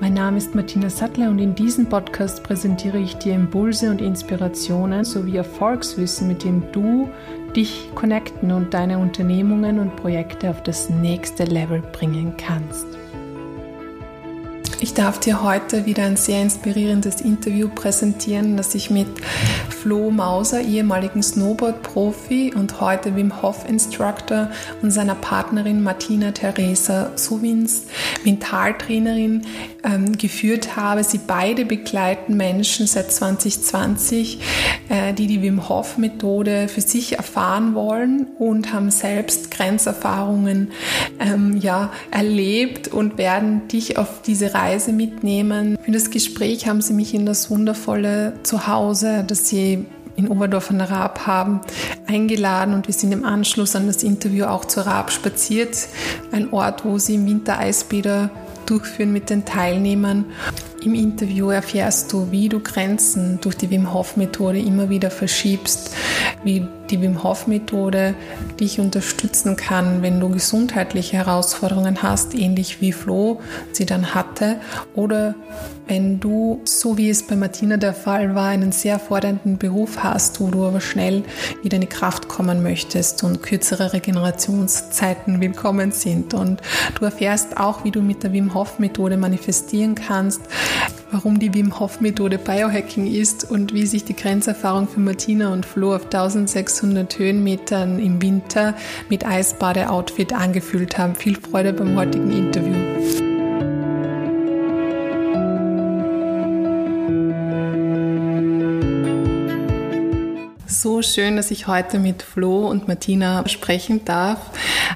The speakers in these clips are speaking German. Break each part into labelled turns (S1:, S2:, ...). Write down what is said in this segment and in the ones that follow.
S1: Mein Name ist Martina Sattler und in diesem Podcast präsentiere ich dir Impulse und Inspirationen sowie Erfolgswissen, mit dem du dich connecten und deine Unternehmungen und Projekte auf das nächste Level bringen kannst. Ich darf dir heute wieder ein sehr inspirierendes Interview präsentieren, das ich mit Flo Mauser, ehemaligen Snowboard-Profi und heute Wim Hof Instructor und seiner Partnerin Martina Theresa Sowins, Mentaltrainerin, ähm, geführt habe. Sie beide begleiten Menschen seit 2020, äh, die die Wim Hof Methode für sich erfahren wollen und haben selbst Grenzerfahrungen ähm, ja, erlebt und werden dich auf diese Reise mitnehmen. Für das Gespräch haben sie mich in das wundervolle Zuhause, das sie in Oberdorf an der Raab haben, eingeladen und wir sind im Anschluss an das Interview auch zur Raab spaziert. Ein Ort, wo sie im Winter Eisbäder durchführen mit den Teilnehmern. Im Interview erfährst du, wie du Grenzen durch die Wim Hof Methode immer wieder verschiebst, wie die Wim Hof Methode dich unterstützen kann, wenn du gesundheitliche Herausforderungen hast, ähnlich wie Flo sie dann hatte, oder wenn du, so wie es bei Martina der Fall war, einen sehr fordernden Beruf hast, wo du aber schnell wieder in die Kraft kommen möchtest und kürzere Regenerationszeiten willkommen sind. Und du erfährst auch, wie du mit der Wim Hof Methode manifestieren kannst, warum die Wim Hof Methode Biohacking ist und wie sich die Grenzerfahrung für Martina und Flo auf 1600 Höhenmetern im Winter mit Eisbade-Outfit angefühlt haben. Viel Freude beim heutigen Interview. so schön, dass ich heute mit Flo und Martina sprechen darf.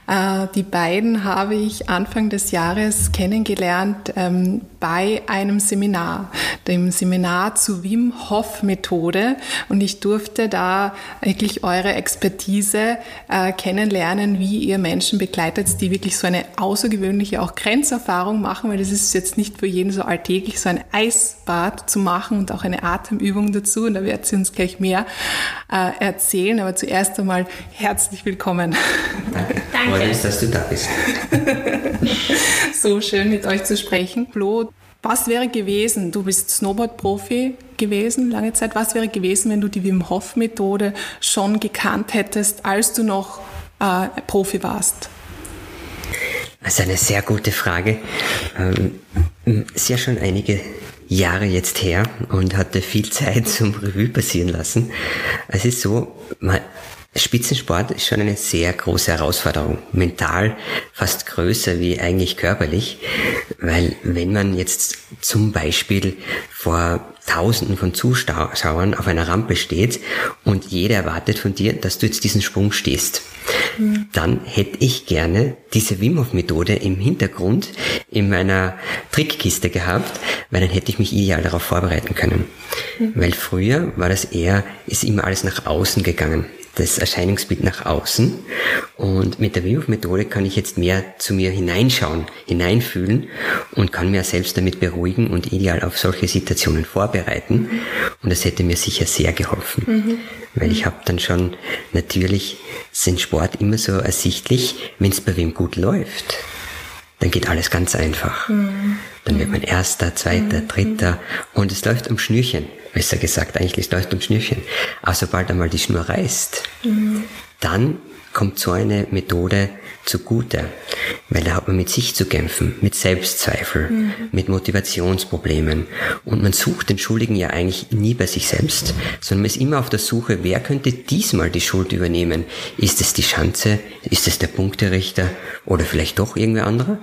S1: Äh, die beiden habe ich Anfang des Jahres kennengelernt ähm, bei einem Seminar, dem Seminar zur Wim Hof Methode. Und ich durfte da wirklich eure Expertise äh, kennenlernen, wie ihr Menschen begleitet, die wirklich so eine außergewöhnliche auch Grenzerfahrung machen, weil das ist jetzt nicht für jeden so alltäglich, so ein Eisbad zu machen und auch eine Atemübung dazu. Und da wird sie uns gleich mehr äh, erzählen. Aber zuerst einmal herzlich willkommen.
S2: Danke. Danke. Freue mich, dass du da bist.
S1: so schön mit euch zu sprechen. Flo, was wäre gewesen, du bist Snowboard-Profi gewesen lange Zeit, was wäre gewesen, wenn du die Wim Hof-Methode schon gekannt hättest, als du noch äh, Profi warst?
S2: Das ist eine sehr gute Frage. Ähm, ist schon einige Jahre jetzt her und hatte viel Zeit zum Revue passieren lassen. Es ist so, man, Spitzensport ist schon eine sehr große Herausforderung. Mental fast größer wie eigentlich körperlich. Weil wenn man jetzt zum Beispiel vor Tausenden von Zuschauern auf einer Rampe steht und jeder erwartet von dir, dass du jetzt diesen Sprung stehst, mhm. dann hätte ich gerne diese Wim Hof Methode im Hintergrund in meiner Trickkiste gehabt, weil dann hätte ich mich ideal darauf vorbereiten können. Mhm. Weil früher war das eher, ist immer alles nach außen gegangen das Erscheinungsbild nach außen. Und mit der Wim Methode kann ich jetzt mehr zu mir hineinschauen, hineinfühlen und kann mir selbst damit beruhigen und ideal auf solche Situationen vorbereiten. Und das hätte mir sicher sehr geholfen. Mhm. Weil ich habe dann schon, natürlich sind Sport immer so ersichtlich, wenn es bei wem gut läuft, dann geht alles ganz einfach. Mhm. Dann wird man erster, zweiter, mhm. dritter und es läuft um Schnürchen besser gesagt, eigentlich läuft um Schnürchen. Aber sobald einmal die Schnur reißt, mhm. dann kommt so eine Methode zugute, weil da hat man mit sich zu kämpfen, mit Selbstzweifel, mhm. mit Motivationsproblemen und man sucht den Schuldigen ja eigentlich nie bei sich selbst, sondern man ist immer auf der Suche, wer könnte diesmal die Schuld übernehmen? Ist es die Schanze? Ist es der Punkterichter? Oder vielleicht doch irgendwer anderer?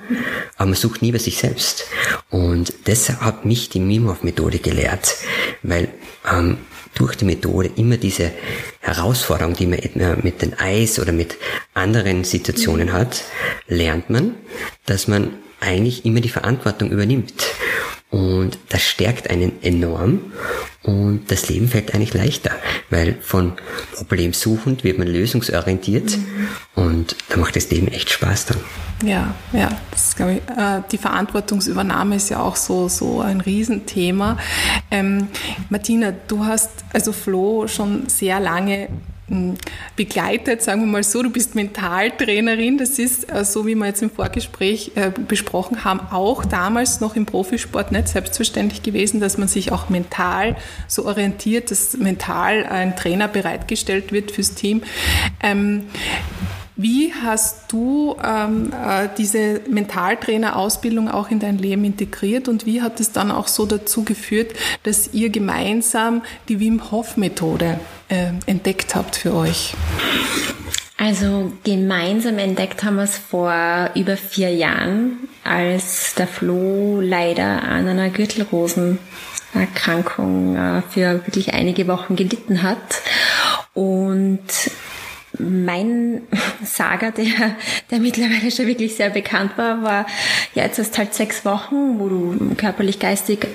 S2: Aber man sucht nie bei sich selbst. Und deshalb hat mich die Mimov-Methode gelehrt, weil ähm, durch die Methode immer diese Herausforderung, die man mit dem Eis oder mit anderen Situationen mhm. hat, lernt man, dass man eigentlich immer die Verantwortung übernimmt Und das stärkt einen enorm und das Leben fällt eigentlich leichter, weil von problemsuchend wird man lösungsorientiert mhm. und da macht das Leben echt Spaß dann.
S1: Ja, ja, das glaube ich. Äh, die Verantwortungsübernahme ist ja auch so, so ein Riesenthema. Ähm, Martina, du hast also Flo schon sehr lange begleitet, sagen wir mal so. Du bist Mentaltrainerin. Das ist, äh, so wie wir jetzt im Vorgespräch äh, besprochen haben, auch damals noch im Profisport nicht selbstverständlich gewesen, dass man sich auch mental so orientiert, dass mental ein Trainer bereitgestellt wird fürs Team. Ähm, wie hast du ähm, äh, diese Mentaltrainer-Ausbildung auch in dein Leben integriert und wie hat es dann auch so dazu geführt, dass ihr gemeinsam die Wim Hof-Methode äh, entdeckt habt für euch?
S3: Also gemeinsam entdeckt haben wir es vor über vier Jahren, als der Flo leider an einer Gürtelrosenerkrankung äh, für wirklich einige Wochen gelitten hat. Und mein Saga, der, der mittlerweile schon wirklich sehr bekannt war, war, ja, jetzt hast halt sechs Wochen, wo du körperlich, geistig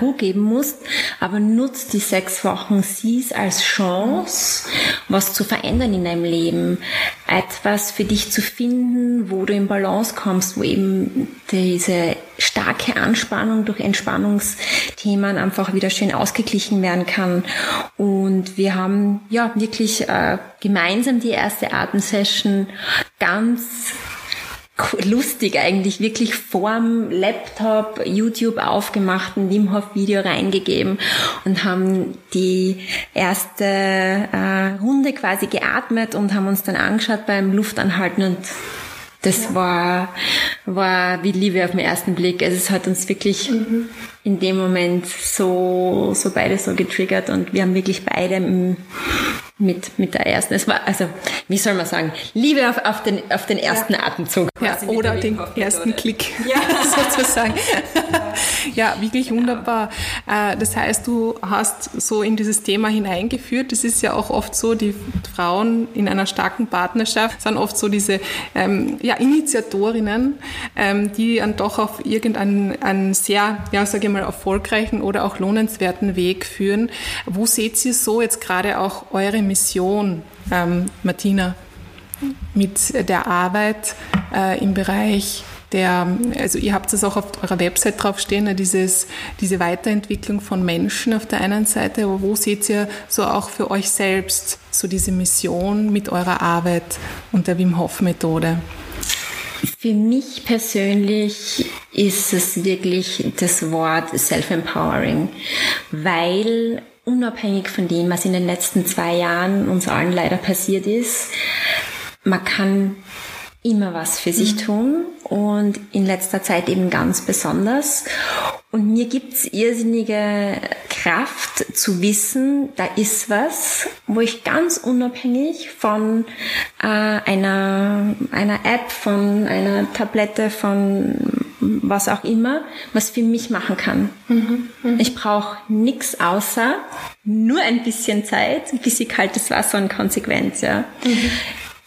S3: Ruhe geben musst, aber nutzt die sechs Wochen, sieh's als Chance, was zu verändern in deinem Leben, etwas für dich zu finden, wo du in Balance kommst, wo eben diese starke Anspannung durch Entspannungsthemen einfach wieder schön ausgeglichen werden kann. Und wir haben ja wirklich äh, gemeinsam die erste Atemsession ganz lustig eigentlich, wirklich vorm Laptop YouTube aufgemacht, ein Wim Hof Video reingegeben und haben die erste äh, Runde quasi geatmet und haben uns dann angeschaut beim Luftanhalten und das ja. war, war wie Liebe auf den ersten Blick. Also es hat uns wirklich mhm. in dem Moment so, so beide so getriggert und wir haben wirklich beide im, mit, mit der ersten. Es war, also, wie soll man sagen, Liebe auf, auf, den, auf den ersten ja. Atemzug.
S1: Ja, oder den ersten Klick, ja. sozusagen. ja, wirklich wunderbar. Äh, das heißt, du hast so in dieses Thema hineingeführt. Das ist ja auch oft so, die Frauen in einer starken Partnerschaft sind oft so diese ähm, ja, Initiatorinnen, ähm, die dann doch auf irgendeinen einen sehr, ja, sage ich mal, erfolgreichen oder auch lohnenswerten Weg führen. Wo seht ihr so jetzt gerade auch eure Mission, ähm, Martina, mit der Arbeit äh, im Bereich der, also ihr habt es auch auf eurer Website draufstehen, ne, dieses, diese Weiterentwicklung von Menschen auf der einen Seite, aber wo seht ihr so auch für euch selbst so diese Mission mit eurer Arbeit und der Wim Hof Methode?
S3: Für mich persönlich ist es wirklich das Wort Self-Empowering, weil unabhängig von dem, was in den letzten zwei Jahren uns allen leider passiert ist, man kann immer was für sich mhm. tun und in letzter Zeit eben ganz besonders. Und mir gibt's irrsinnige Kraft zu wissen, da ist was, wo ich ganz unabhängig von äh, einer, einer App, von einer Tablette, von was auch immer, was für mich machen kann. Mhm, mh. Ich brauche nichts außer nur ein bisschen Zeit, ein bisschen kaltes Wasser und Konsequenz. Ja. Mhm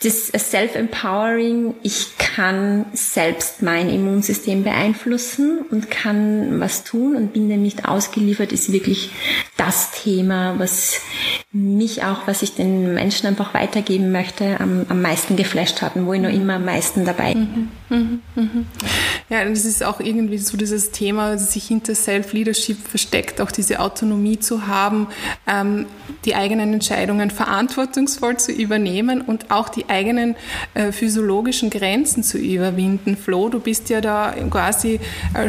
S3: das Self-Empowering, ich kann selbst mein Immunsystem beeinflussen und kann was tun und bin dem nicht ausgeliefert, ist wirklich das Thema, was mich auch, was ich den Menschen einfach weitergeben möchte, am, am meisten geflasht hat und wo ich noch immer am meisten dabei bin. Mhm, mhm,
S1: mhm. Ja, es ist auch irgendwie so dieses Thema, das sich hinter Self-Leadership versteckt, auch diese Autonomie zu haben, ähm, die eigenen Entscheidungen verantwortungsvoll zu übernehmen und auch die eigenen äh, physiologischen Grenzen zu überwinden. Flo, du bist ja da quasi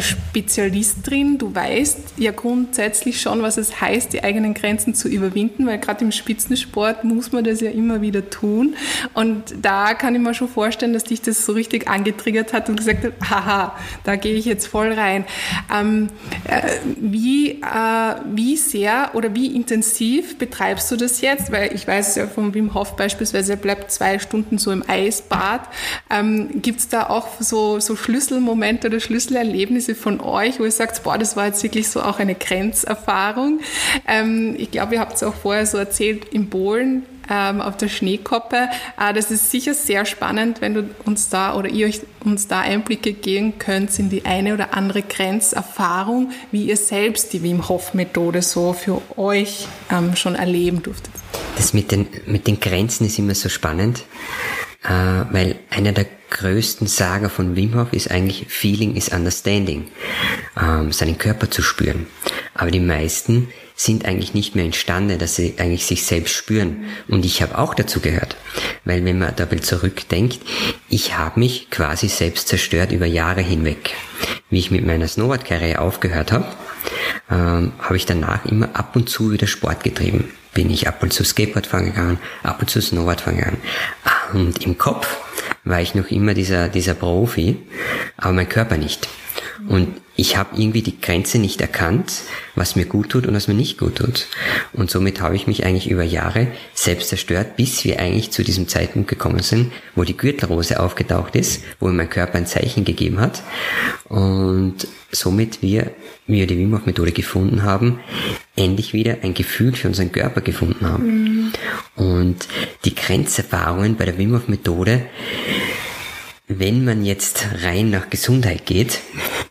S1: Spezialist drin. Du weißt ja grundsätzlich schon, was es heißt, die eigenen Grenzen zu überwinden, weil gerade im Spitzensport muss man das ja immer wieder tun. Und da kann ich mir schon vorstellen, dass dich das so richtig angetriggert hat und gesagt hat, haha, da gehe ich jetzt voll rein. Ähm, äh, wie, äh, wie sehr oder wie intensiv betreibst du das jetzt? Weil ich weiß ja vom Wim Hof beispielsweise, er bleibt zwei Stunden so im Eisbad. Ähm, Gibt es da auch so, so Schlüsselmomente oder Schlüsselerlebnisse von euch, wo ihr sagt, boah, das war jetzt wirklich so auch eine Grenzerfahrung? Ähm, ich glaube, ihr habt es auch vorher so erzählt, in Polen ähm, auf der Schneekoppe. Äh, das ist sicher sehr spannend, wenn du uns da oder ihr euch uns da Einblicke geben könnt in die eine oder andere Grenzerfahrung, wie ihr selbst die Wim Hof Methode so für euch ähm, schon erleben durftet.
S2: Das mit den, mit den Grenzen ist immer so spannend, äh, weil einer der größten Sager von Wim Hof ist eigentlich Feeling is Understanding, ähm, seinen Körper zu spüren. Aber die meisten sind eigentlich nicht mehr imstande, dass sie eigentlich sich selbst spüren. Und ich habe auch dazu gehört. Weil wenn man dabei zurückdenkt, ich habe mich quasi selbst zerstört über Jahre hinweg. Wie ich mit meiner Snowboard-Karriere aufgehört habe, ähm, habe ich danach immer ab und zu wieder Sport getrieben. Bin ich ab und zu Skateboard fahren gegangen, ab und zu Snowboard fahren gegangen. Und im Kopf war ich noch immer dieser, dieser Profi, aber mein Körper nicht. Und ich habe irgendwie die Grenze nicht erkannt, was mir gut tut und was mir nicht gut tut. Und somit habe ich mich eigentlich über Jahre selbst zerstört, bis wir eigentlich zu diesem Zeitpunkt gekommen sind, wo die Gürtelrose aufgetaucht ist, wo mein Körper ein Zeichen gegeben hat. Und somit wir, wir die Wim Hof Methode gefunden haben, endlich wieder ein Gefühl für unseren Körper gefunden haben. Mhm. Und die Grenzerfahrungen bei der Wim Hof Methode, wenn man jetzt rein nach Gesundheit geht,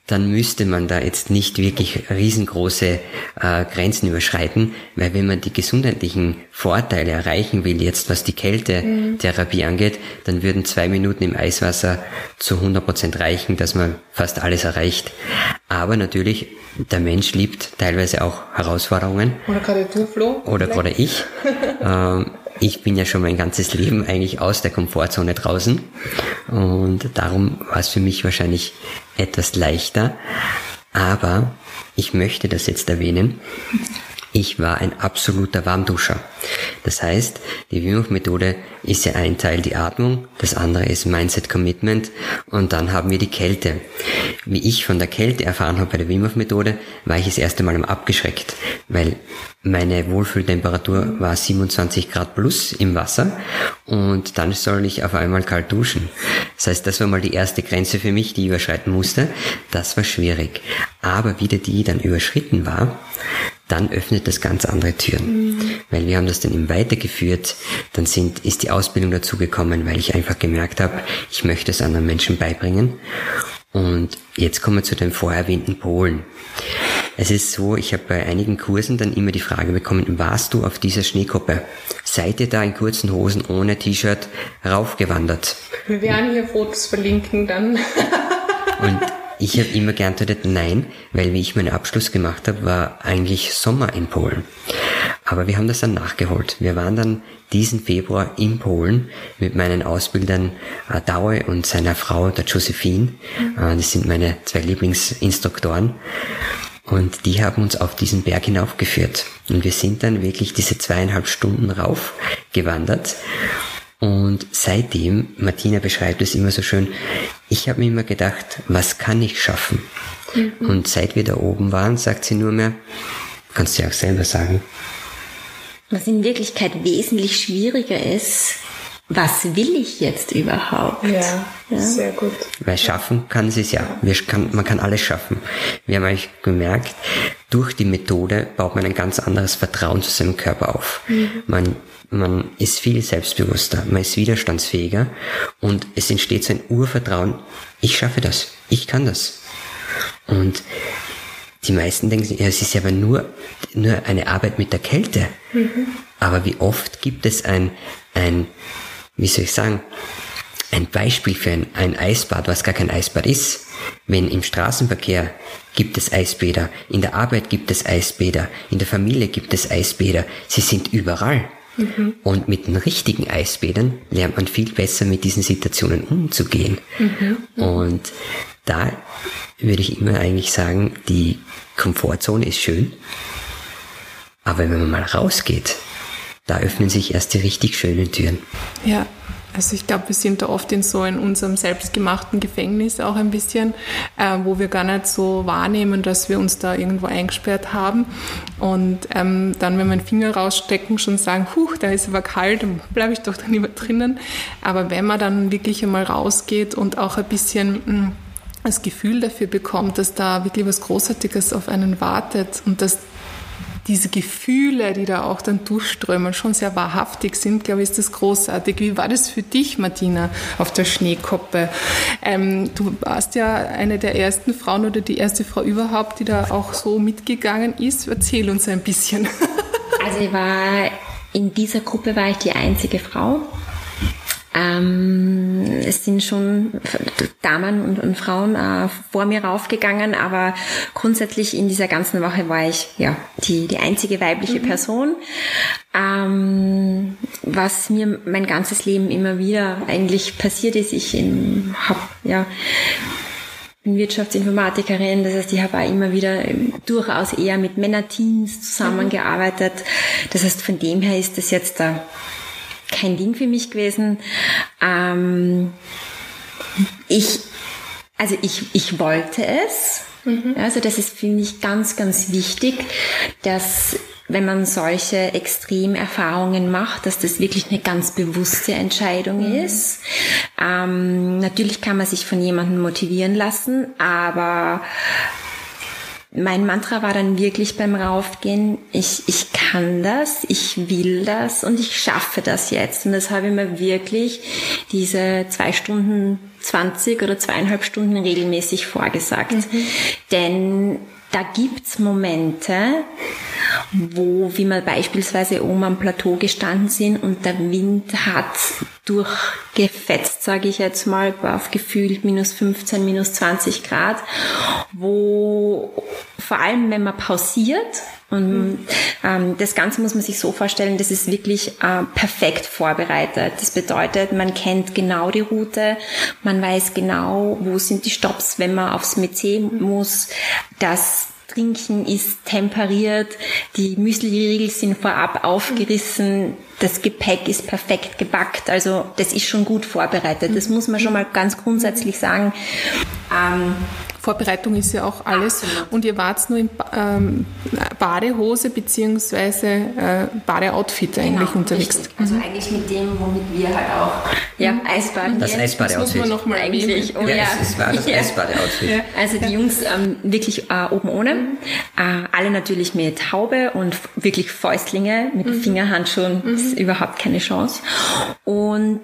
S2: dann müsste man da jetzt nicht wirklich riesengroße äh, Grenzen überschreiten, weil wenn man die gesundheitlichen Vorteile erreichen will, jetzt was die Kältetherapie mhm. angeht, dann würden zwei Minuten im Eiswasser zu 100 Prozent reichen, dass man fast alles erreicht. Aber natürlich, der Mensch liebt teilweise auch Herausforderungen.
S1: Oder gerade du, Flo?
S2: Oder gerade ich. ähm, ich bin ja schon mein ganzes Leben eigentlich aus der Komfortzone draußen und darum war es für mich wahrscheinlich etwas leichter. Aber ich möchte das jetzt erwähnen. Ich war ein absoluter Warmduscher. Das heißt, die Wim Hof Methode ist ja ein Teil die Atmung, das andere ist Mindset Commitment und dann haben wir die Kälte. Wie ich von der Kälte erfahren habe bei der Wim Hof Methode, war ich das erste Mal abgeschreckt, weil meine Wohlfühltemperatur war 27 Grad plus im Wasser und dann soll ich auf einmal kalt duschen. Das heißt, das war mal die erste Grenze für mich, die ich überschreiten musste. Das war schwierig. Aber wieder die dann überschritten war, dann öffnet das ganz andere Türen. Mhm. Weil wir haben das dann eben weitergeführt, dann sind, ist die Ausbildung dazu gekommen, weil ich einfach gemerkt habe, ich möchte es anderen Menschen beibringen. Und jetzt kommen wir zu den vorher erwähnten Polen. Es ist so, ich habe bei einigen Kursen dann immer die Frage bekommen, warst du auf dieser Schneekuppe? Seid ihr da in kurzen Hosen ohne T-Shirt raufgewandert?
S1: Wir werden hier Fotos verlinken dann.
S2: Und ich habe immer geantwortet nein, weil wie ich meinen Abschluss gemacht habe, war eigentlich Sommer in Polen. Aber wir haben das dann nachgeholt. Wir waren dann diesen Februar in Polen mit meinen Ausbildern äh, Daue und seiner Frau, der Josephine. Äh, das sind meine zwei Lieblingsinstruktoren. Und die haben uns auf diesen Berg hinaufgeführt. Und wir sind dann wirklich diese zweieinhalb Stunden rauf gewandert und seitdem, Martina beschreibt es immer so schön, ich habe mir immer gedacht, was kann ich schaffen? Mhm. Und seit wir da oben waren, sagt sie nur mehr, kannst du ja auch selber sagen.
S3: Was in Wirklichkeit wesentlich schwieriger ist, was will ich jetzt überhaupt?
S1: Ja, ja. sehr gut.
S2: Weil schaffen kann sie es ja. Wir kann, man kann alles schaffen. Wir haben eigentlich gemerkt, durch die Methode baut man ein ganz anderes Vertrauen zu seinem Körper auf. Mhm. Man man ist viel selbstbewusster, man ist widerstandsfähiger und es entsteht so ein Urvertrauen, ich schaffe das, ich kann das. Und die meisten denken, ja, es ist ja aber nur, nur eine Arbeit mit der Kälte. Mhm. Aber wie oft gibt es ein, ein, wie soll ich sagen, ein Beispiel für ein, ein Eisbad, was gar kein Eisbad ist. Wenn im Straßenverkehr gibt es Eisbäder, in der Arbeit gibt es Eisbäder, in der Familie gibt es Eisbäder, sie sind überall. Mhm. Und mit den richtigen Eisbädern lernt man viel besser mit diesen Situationen umzugehen. Mhm. Und da würde ich immer eigentlich sagen, die Komfortzone ist schön, aber wenn man mal rausgeht, da öffnen sich erst die richtig schönen Türen.
S1: Ja, also ich glaube, wir sind da oft in so in unserem selbstgemachten Gefängnis auch ein bisschen, äh, wo wir gar nicht so wahrnehmen, dass wir uns da irgendwo eingesperrt haben. Und ähm, dann, wenn wir den Finger rausstecken, schon sagen, huch, da ist aber kalt, dann bleibe ich doch dann lieber drinnen. Aber wenn man dann wirklich einmal rausgeht und auch ein bisschen mh, hm, das Gefühl dafür bekommt, dass da wirklich was Großartiges auf einen wartet und dass diese Gefühle, die da auch dann durchströmen, schon sehr wahrhaftig sind, glaube ich, ist das großartig. Wie war das für dich, Martina, auf der Schneekoppe? Ähm, du warst ja eine der ersten Frauen oder die erste Frau überhaupt, die da auch so mitgegangen ist. Erzähl uns ein bisschen.
S3: Also ich war in dieser Gruppe war ich die einzige Frau. Ähm, es sind schon Damen und, und Frauen äh, vor mir raufgegangen, aber grundsätzlich in dieser ganzen Woche war ich ja die, die einzige weibliche mhm. Person. Ähm, was mir mein ganzes Leben immer wieder eigentlich passiert ist, ich habe ja bin Wirtschaftsinformatikerin, das heißt, ich habe auch immer wieder durchaus eher mit Männerteams zusammengearbeitet. Das heißt, von dem her ist das jetzt da kein Ding für mich gewesen. Ähm, ich, also ich, ich wollte es. Mhm. Also das ist, finde ich, ganz, ganz wichtig, dass wenn man solche Extremerfahrungen macht, dass das wirklich eine ganz bewusste Entscheidung mhm. ist. Ähm, natürlich kann man sich von jemandem motivieren lassen, aber mein Mantra war dann wirklich beim Raufgehen, ich, ich kann das, ich will das und ich schaffe das jetzt. Und das habe ich mir wirklich diese zwei Stunden 20 oder zweieinhalb Stunden regelmäßig vorgesagt. Mhm. Denn da gibt's Momente, wo, wie wir beispielsweise oben am Plateau gestanden sind und der Wind hat durchgefetzt, sage ich jetzt mal, auf gefühlt minus 15, minus 20 Grad, wo vor allem, wenn man pausiert, und ähm, das Ganze muss man sich so vorstellen, das ist wirklich äh, perfekt vorbereitet. Das bedeutet, man kennt genau die Route, man weiß genau, wo sind die Stops, wenn man aufs Metier muss. Das Trinken ist temperiert, die Müsli-Riegel sind vorab aufgerissen, das Gepäck ist perfekt gebackt, also das ist schon gut vorbereitet. Das muss man schon mal ganz grundsätzlich sagen.
S1: Ähm, Vorbereitung ist ja auch alles. Absolut. Und ihr wart nur in ähm, Badehose beziehungsweise äh, Badeoutfit genau, eigentlich unterwegs.
S3: Richtig. Also mhm. eigentlich mit dem, womit wir halt auch ja, Eisbaden
S2: Das Eisbadeoutfit. Das muss man
S3: nochmal eigentlich. Oh, ja, ja.
S2: Es war das ja. Eisbadeoutfit. Ja.
S3: Also die Jungs ähm, wirklich äh, oben ohne. Mhm. Äh, alle natürlich mit Haube und wirklich Fäustlinge mit mhm. Fingerhandschuhen. Das ist mhm. überhaupt keine Chance. Und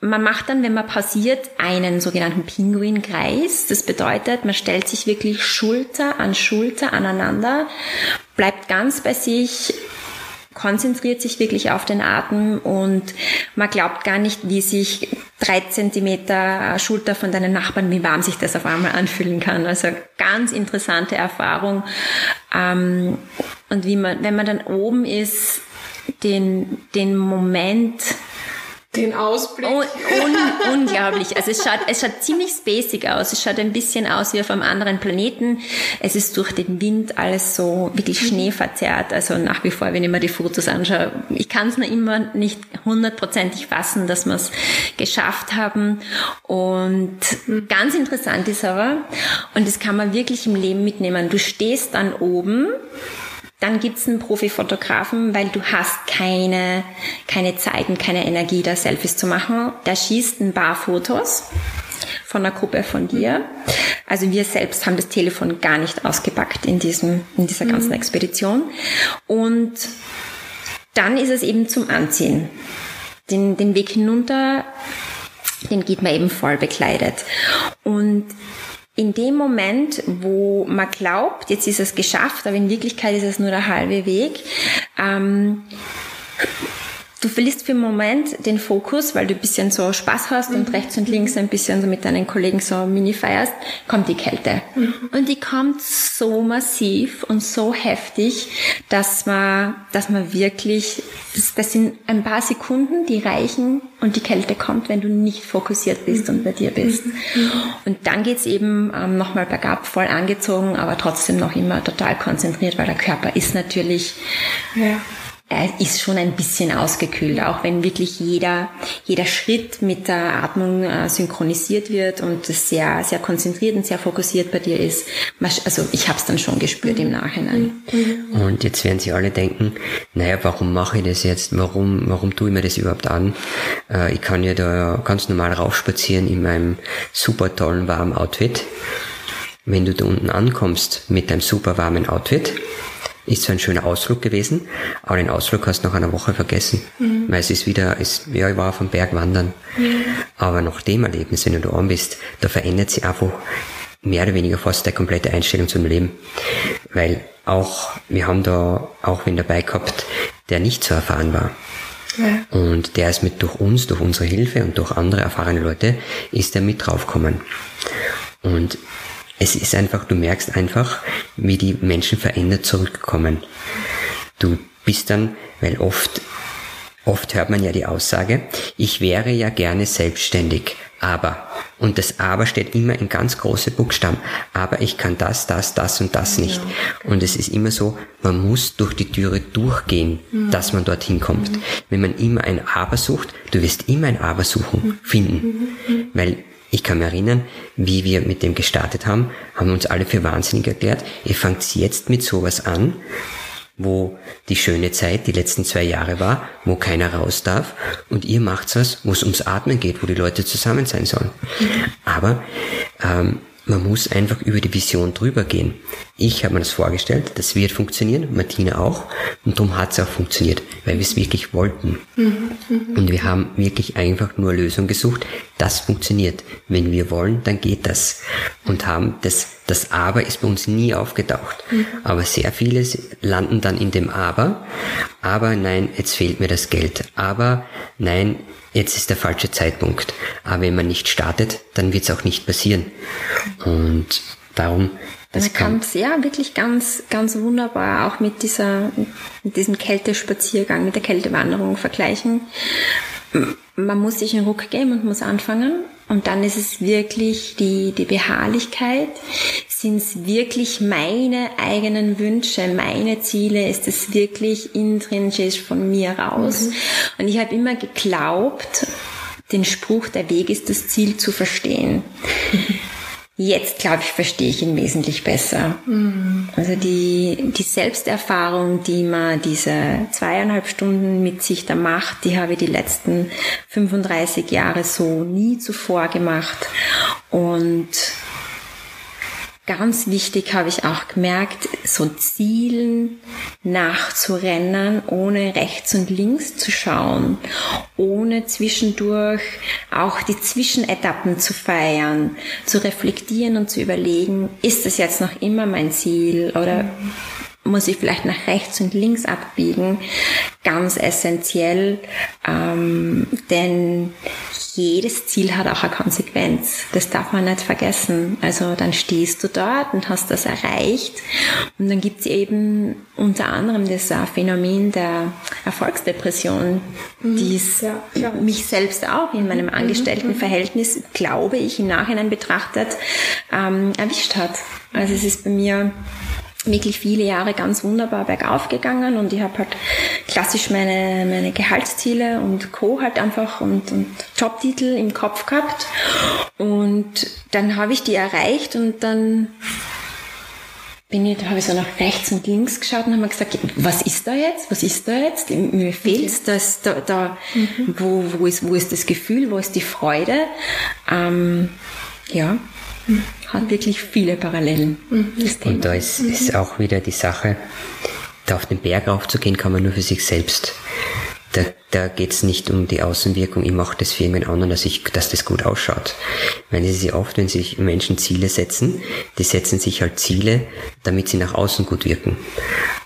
S3: man macht dann, wenn man pausiert, einen sogenannten Pinguinkreis. Das bedeutet, man stellt sich wirklich Schulter an Schulter aneinander, bleibt ganz bei sich, konzentriert sich wirklich auf den Atem und man glaubt gar nicht, wie sich drei Zentimeter Schulter von deinen Nachbarn, wie warm sich das auf einmal anfühlen kann. Also ganz interessante Erfahrung. Ähm, und wie man, wenn man dann oben ist, den, den Moment
S1: den Ausblick. Un
S3: un unglaublich. Also es schaut, es schaut ziemlich spacig aus. Es schaut ein bisschen aus wie auf einem anderen Planeten. Es ist durch den Wind alles so wirklich schneeverzerrt. Also nach wie vor, wenn ich mir die Fotos anschaue, ich kann es noch immer nicht hundertprozentig fassen, dass wir es geschafft haben. Und ganz interessant ist aber, und das kann man wirklich im Leben mitnehmen, du stehst dann oben dann gibt's einen Profifotografen, weil du hast keine, keine Zeit und keine Energie, da Selfies zu machen. Der schießt ein paar Fotos von einer Gruppe von dir. Also wir selbst haben das Telefon gar nicht ausgepackt in diesem, in dieser ganzen mhm. Expedition. Und dann ist es eben zum Anziehen. Den, den Weg hinunter, den geht man eben voll bekleidet. Und in dem Moment, wo man glaubt, jetzt ist es geschafft, aber in Wirklichkeit ist es nur der halbe Weg, ähm, Du verlierst für einen Moment den Fokus, weil du ein bisschen so Spaß hast und mhm. rechts und links ein bisschen so mit deinen Kollegen so mini feierst, kommt die Kälte. Mhm. Und die kommt so massiv und so heftig, dass man, dass man wirklich, das, das sind ein paar Sekunden, die reichen und die Kälte kommt, wenn du nicht fokussiert bist und bei dir bist. Mhm. Und dann geht's eben ähm, nochmal bergab, voll angezogen, aber trotzdem noch immer total konzentriert, weil der Körper ist natürlich ja ist schon ein bisschen ausgekühlt, auch wenn wirklich jeder, jeder Schritt mit der Atmung äh, synchronisiert wird und es sehr, sehr konzentriert und sehr fokussiert bei dir ist. Also ich habe es dann schon gespürt im Nachhinein.
S2: Und jetzt werden Sie alle denken, naja, warum mache ich das jetzt? Warum, warum tue ich mir das überhaupt an? Äh, ich kann ja da ganz normal raufspazieren in meinem super tollen warmen Outfit. Wenn du da unten ankommst mit deinem super warmen Outfit, ist so ein schöner Ausflug gewesen, aber den Ausflug hast du nach einer Woche vergessen. Mhm. Weil es ist wieder, es, ja, ich war auf dem Berg wandern. Mhm. Aber nach dem Erlebnis, wenn du da bist, da verändert sich einfach mehr oder weniger fast der komplette Einstellung zum Leben. Weil auch, wir haben da auch wen dabei gehabt, der nicht so erfahren war. Ja. Und der ist mit durch uns, durch unsere Hilfe und durch andere erfahrene Leute, ist er mit draufgekommen. Und es ist einfach, du merkst einfach, wie die Menschen verändert zurückkommen. Du bist dann, weil oft, oft hört man ja die Aussage, ich wäre ja gerne selbstständig, aber. Und das aber steht immer in ganz große Buchstaben. Aber ich kann das, das, das und das nicht. Ja, Und es ist immer so, man muss durch die Türe durchgehen, mhm. dass man dorthin kommt. Mhm. Wenn man immer ein Aber sucht, du wirst immer ein Aber suchen, mhm. finden. Mhm. Weil ich kann mich erinnern, wie wir mit dem gestartet haben, haben uns alle für wahnsinnig erklärt. Ihr fangt jetzt mit sowas an, wo die schöne Zeit die letzten zwei Jahre war, wo keiner raus darf und ihr macht was, wo es ums Atmen geht, wo die Leute zusammen sein sollen. Aber ähm, man muss einfach über die Vision drüber gehen. Ich habe mir das vorgestellt, das wird funktionieren, Martina auch, und darum hat es auch funktioniert, weil wir es wirklich wollten. Mhm, und wir haben wirklich einfach nur Lösung gesucht, das funktioniert. Wenn wir wollen, dann geht das. Und haben das, das Aber ist bei uns nie aufgetaucht. Mhm. Aber sehr viele landen dann in dem Aber. Aber nein, jetzt fehlt mir das Geld. Aber nein, jetzt ist der falsche Zeitpunkt. Aber wenn man nicht startet, dann wird es auch nicht passieren. Und darum,
S3: das man kann es ja wirklich ganz, ganz wunderbar auch mit dieser, mit diesem Kältespaziergang, mit der Kältewanderung vergleichen. Man muss sich einen Ruck geben und muss anfangen. Und dann ist es wirklich die, die Beharrlichkeit. Sind es wirklich meine eigenen Wünsche, meine Ziele? Ist es wirklich intrinsisch von mir raus? Mhm. Und ich habe immer geglaubt, den Spruch, der Weg ist das Ziel zu verstehen. Jetzt, glaube ich, verstehe ich ihn wesentlich besser. Mhm. Also die, die Selbsterfahrung, die man diese zweieinhalb Stunden mit sich da macht, die habe ich die letzten 35 Jahre so nie zuvor gemacht. Und Ganz wichtig habe ich auch gemerkt, so Zielen nachzurennen, ohne rechts und links zu schauen, ohne zwischendurch auch die Zwischenetappen zu feiern, zu reflektieren und zu überlegen, ist das jetzt noch immer mein Ziel oder muss ich vielleicht nach rechts und links abbiegen, ganz essentiell, ähm, denn jedes Ziel hat auch eine Konsequenz. Das darf man nicht vergessen. Also dann stehst du dort und hast das erreicht. Und dann gibt es eben unter anderem das Phänomen der Erfolgsdepression, mhm. die ja, mich selbst auch in meinem mhm. Angestelltenverhältnis, glaube ich, im Nachhinein betrachtet, ähm, erwischt hat. Also es ist bei mir wirklich viele Jahre ganz wunderbar bergauf gegangen und ich habe halt klassisch meine, meine Gehaltsziele und Co. halt einfach und, und Jobtitel im Kopf gehabt und dann habe ich die erreicht und dann bin ich, da habe ich so nach rechts und links geschaut und habe mir gesagt, was ist da jetzt? Was ist da jetzt? Mir fehlt's, das, da, da mhm. wo, wo ist, wo ist das Gefühl, wo ist die Freude? Ähm, ja, hat wirklich viele Parallelen.
S2: Mhm. Und da ist, mhm. ist auch wieder die Sache, da auf den Berg raufzugehen, kann man nur für sich selbst. Da, da geht es nicht um die Außenwirkung, ich mache das für jemand anderen, dass, ich, dass das gut ausschaut. Weil es ist ja oft, wenn sich Menschen Ziele setzen, die setzen sich halt Ziele, damit sie nach außen gut wirken.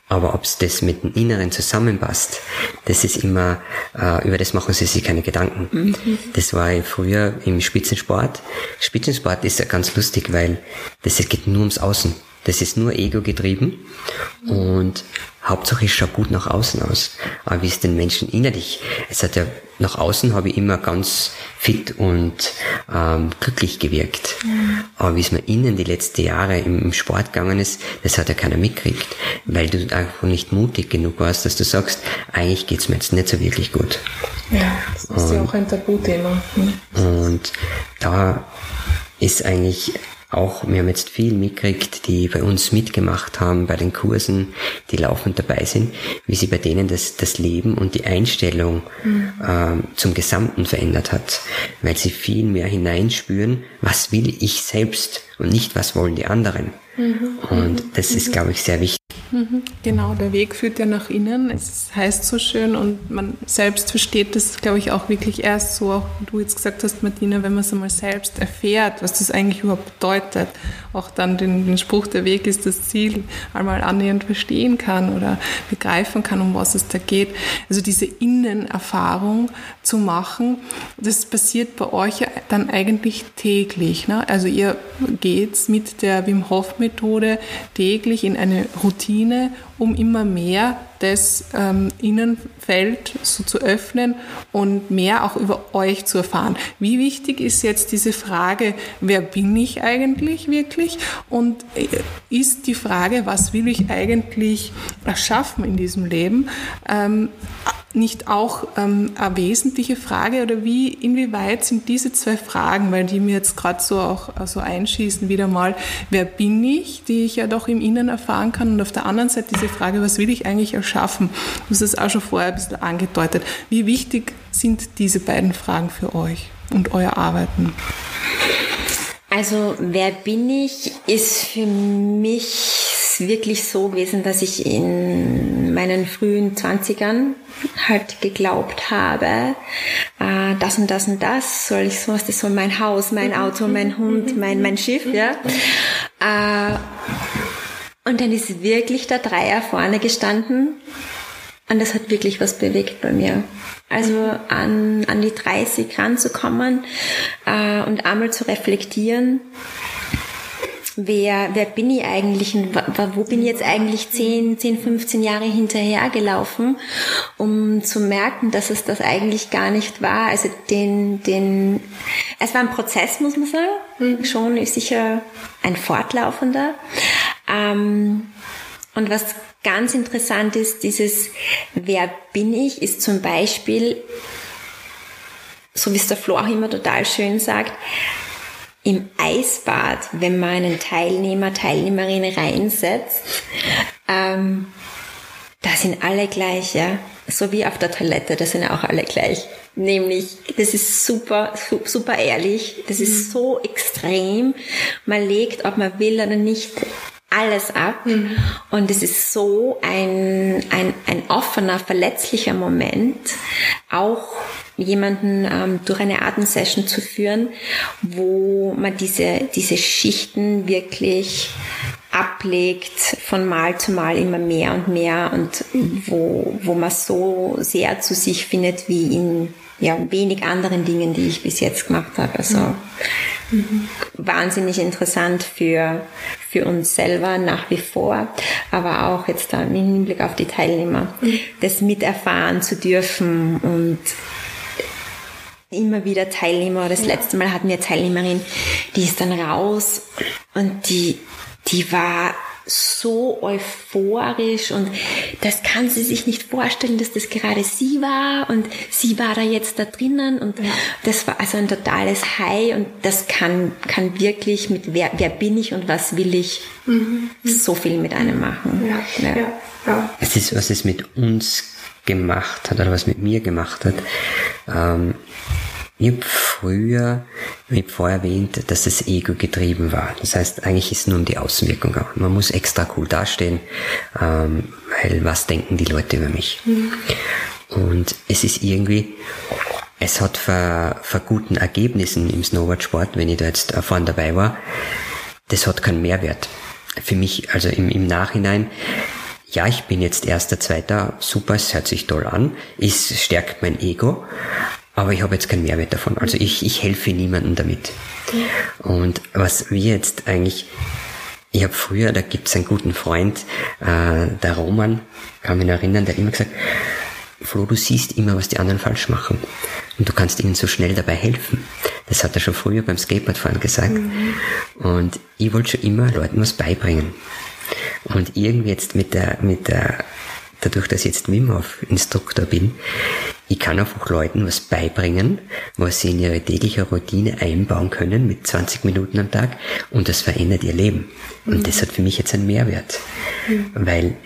S2: Aber ob es das mit dem Inneren zusammenpasst, das ist immer, äh, über das machen sie sich keine Gedanken. Mhm. Das war früher im Spitzensport. Spitzensport ist ja ganz lustig, weil das geht nur ums Außen. Das ist nur ego getrieben und Hauptsache es schaut gut nach außen aus. Aber wie es den Menschen innerlich, es hat ja nach außen habe ich immer ganz fit und ähm, glücklich gewirkt. Mhm. Aber wie es mir innen die letzten Jahre im, im Sport gegangen ist, das hat ja keiner mitgekriegt, weil du einfach nicht mutig genug warst, dass du sagst, eigentlich geht's mir jetzt nicht so wirklich gut.
S1: Ja, das ist und, ja auch ein Tabuthema.
S2: Mhm. Und da ist eigentlich auch, wir haben jetzt viel mitgekriegt, die bei uns mitgemacht haben bei den Kursen, die laufend dabei sind, wie sie bei denen das, das Leben und die Einstellung mhm. ähm, zum Gesamten verändert hat, weil sie viel mehr hineinspüren, was will ich selbst und nicht, was wollen die anderen. Mhm. Und das ist, glaube ich, sehr wichtig
S1: Mhm. Genau, der Weg führt ja nach innen. Es heißt so schön und man selbst versteht das, glaube ich, auch wirklich erst so, auch wie du jetzt gesagt hast, Martina, wenn man es einmal selbst erfährt, was das eigentlich überhaupt bedeutet, auch dann den, den Spruch, der Weg ist das Ziel, einmal annähernd verstehen kann oder begreifen kann, um was es da geht. Also diese Innenerfahrung zu machen, das passiert bei euch dann eigentlich täglich. Ne? Also ihr geht mit der Wim Hof Methode täglich in eine Routine, um immer mehr das ähm, Innenfeld so zu öffnen und mehr auch über euch zu erfahren. Wie wichtig ist jetzt diese Frage, wer bin ich eigentlich wirklich? Und äh, ist die Frage, was will ich eigentlich erschaffen in diesem Leben, ähm, nicht auch ähm, eine wesentliche Frage oder wie, inwieweit sind diese zwei Fragen, weil die mir jetzt gerade so auch so also einschießen, wieder mal, wer bin ich, die ich ja doch im Innen erfahren kann und auf der anderen Seite diese Frage, was will ich eigentlich erschaffen? Du hast es auch schon vorher ein bisschen angedeutet. Wie wichtig sind diese beiden Fragen für euch und euer Arbeiten?
S3: Also, wer bin ich, ist für mich wirklich so gewesen, dass ich in meinen frühen Zwanzigern halt geglaubt habe, äh, das und das und das soll ich so, das soll mein Haus, mein Auto, mein Hund, mein, mein Schiff, ja. Äh, und dann ist wirklich der Dreier vorne gestanden und das hat wirklich was bewegt bei mir. Also an, an die 30 ranzukommen äh, und einmal zu reflektieren, wer, wer bin ich eigentlich und wo bin ich jetzt eigentlich 10, 10, 15 Jahre hinterhergelaufen, um zu merken, dass es das eigentlich gar nicht war. Also den, den, es war ein Prozess, muss man sagen. Mhm. Schon ist sicher ein fortlaufender. Ähm, und was ganz interessant ist, dieses Wer bin ich, ist zum Beispiel, so wie es der Flo auch immer total schön sagt, im Eisbad, wenn man einen Teilnehmer, Teilnehmerin reinsetzt, ähm, da sind alle gleich, ja. So wie auf der Toilette, da sind auch alle gleich. Nämlich, das ist super, super ehrlich, das ist mhm. so extrem. Man legt, ob man will oder nicht, alles ab. Mhm. Und es ist so ein, ein, ein offener, verletzlicher Moment, auch jemanden ähm, durch eine Atemsession zu führen, wo man diese, diese Schichten wirklich ablegt von Mal zu Mal immer mehr und mehr und wo, wo man so sehr zu sich findet wie in ja, wenig anderen Dingen, die ich bis jetzt gemacht habe. Also mhm. wahnsinnig interessant für, für uns selber nach wie vor, aber auch jetzt dann im Hinblick auf die Teilnehmer, mhm. das miterfahren zu dürfen und immer wieder Teilnehmer. Das ja. letzte Mal hatten wir Teilnehmerin, die ist dann raus und die, die war so euphorisch und das kann sie sich nicht vorstellen, dass das gerade sie war und sie war da jetzt da drinnen und ja. das war also ein totales High und das kann, kann wirklich mit wer, wer bin ich und was will ich mhm. so viel mit einem machen. Ja. Ja.
S2: Ja. Es ist, was es mit uns gemacht hat oder was mit mir gemacht hat. Ähm, ich habe früher, ich habe vorher erwähnt, dass das Ego getrieben war. Das heißt, eigentlich ist nur um die Außenwirkung. Man muss extra cool dastehen, ähm, weil was denken die Leute über mich? Mhm. Und es ist irgendwie, es hat vor, vor guten Ergebnissen im Snowboardsport, wenn ich da jetzt vorne dabei war, das hat keinen Mehrwert. Für mich, also im, im Nachhinein, ja, ich bin jetzt erster, zweiter, super, es hört sich toll an, es stärkt mein Ego, aber ich habe jetzt keinen Mehrwert davon. Also ich, ich helfe niemandem damit. Und was wir jetzt eigentlich, ich habe früher, da gibt's einen guten Freund, äh, der Roman, kann mich erinnern, der hat immer gesagt, Flo, du siehst immer, was die anderen falsch machen. Und du kannst ihnen so schnell dabei helfen. Das hat er schon früher beim Skateboardfahren gesagt. Mhm. Und ich wollte schon immer Leuten was beibringen. Und irgendwie jetzt mit der, mit der, dadurch, dass ich jetzt Wim Hof Instruktor bin, ich kann einfach Leuten was beibringen, was sie in ihre tägliche Routine einbauen können mit 20 Minuten am Tag und das verändert ihr Leben. Und mhm. das hat für mich jetzt einen Mehrwert. Mhm. Weil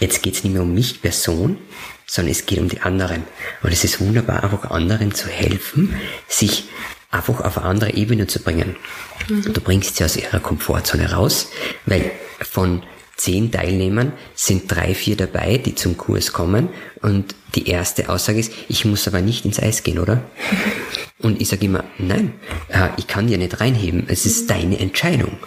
S2: jetzt geht es nicht mehr um mich Person, sondern es geht um die anderen. Und es ist wunderbar, einfach anderen zu helfen, sich einfach auf eine andere Ebene zu bringen. Mhm. Du bringst sie aus ihrer Komfortzone raus, weil von zehn Teilnehmern sind drei, vier dabei, die zum Kurs kommen und die erste Aussage ist, ich muss aber nicht ins Eis gehen, oder? Und ich sage immer, nein, äh, ich kann dir nicht reinheben, es ist deine Entscheidung.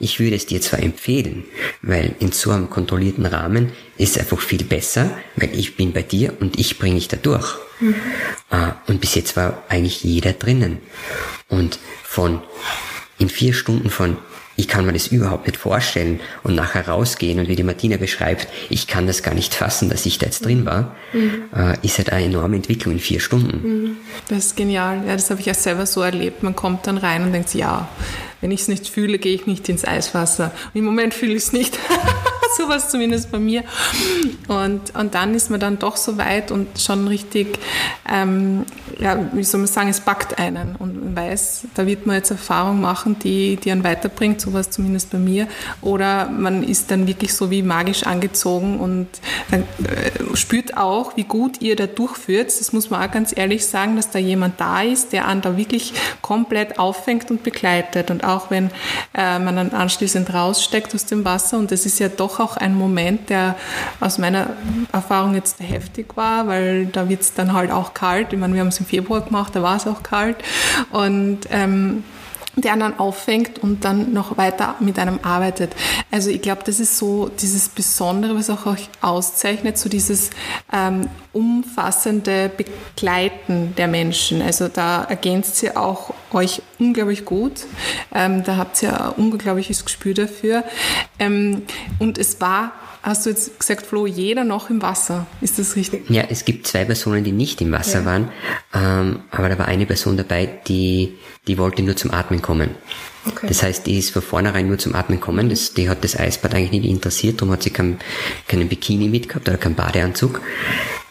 S2: Ich würde es dir zwar empfehlen, weil in so einem kontrollierten Rahmen ist es einfach viel besser, weil ich bin bei dir und ich bringe dich da durch. Mhm. Und bis jetzt war eigentlich jeder drinnen. Und von in vier Stunden von ich kann mir das überhaupt nicht vorstellen und nachher rausgehen und wie die Martina beschreibt, ich kann das gar nicht fassen, dass ich da jetzt drin war, mhm. äh, ist halt eine enorme Entwicklung in vier Stunden.
S1: Mhm. Das ist genial. Ja, das habe ich ja selber so erlebt. Man kommt dann rein und denkt, ja, wenn ich es nicht fühle, gehe ich nicht ins Eiswasser. Und Im Moment fühle ich es nicht. Sowas zumindest bei mir. Und, und dann ist man dann doch so weit und schon richtig, ähm, ja, wie soll man sagen, es packt einen und man weiß, da wird man jetzt Erfahrung machen, die, die einen weiterbringt, sowas zumindest bei mir. Oder man ist dann wirklich so wie magisch angezogen und dann, äh, spürt auch, wie gut ihr da durchführt. Das muss man auch ganz ehrlich sagen, dass da jemand da ist, der einen da wirklich komplett auffängt und begleitet und auch wenn äh, man dann anschließend raussteckt aus dem Wasser. Und das ist ja doch auch ein Moment, der aus meiner Erfahrung jetzt heftig war, weil da wird es dann halt auch kalt. Ich meine, wir haben es im Februar gemacht, da war es auch kalt. Und ähm, der dann auffängt und dann noch weiter mit einem arbeitet. Also ich glaube, das ist so dieses Besondere, was auch euch auszeichnet, so dieses ähm, umfassende Begleiten der Menschen. Also da ergänzt ihr auch euch unglaublich gut. Ähm, da habt ihr ein unglaubliches Gespür dafür. Ähm, und es war hast du jetzt gesagt, Flo, jeder noch im Wasser. Ist das richtig?
S2: Ja, es gibt zwei Personen, die nicht im Wasser ja. waren, ähm, aber da war eine Person dabei, die die wollte nur zum Atmen kommen. Okay. Das heißt, die ist von vornherein nur zum Atmen kommen. Das, die hat das Eisbad eigentlich nicht interessiert, darum hat sie keinen, keinen Bikini mitgehabt oder keinen Badeanzug.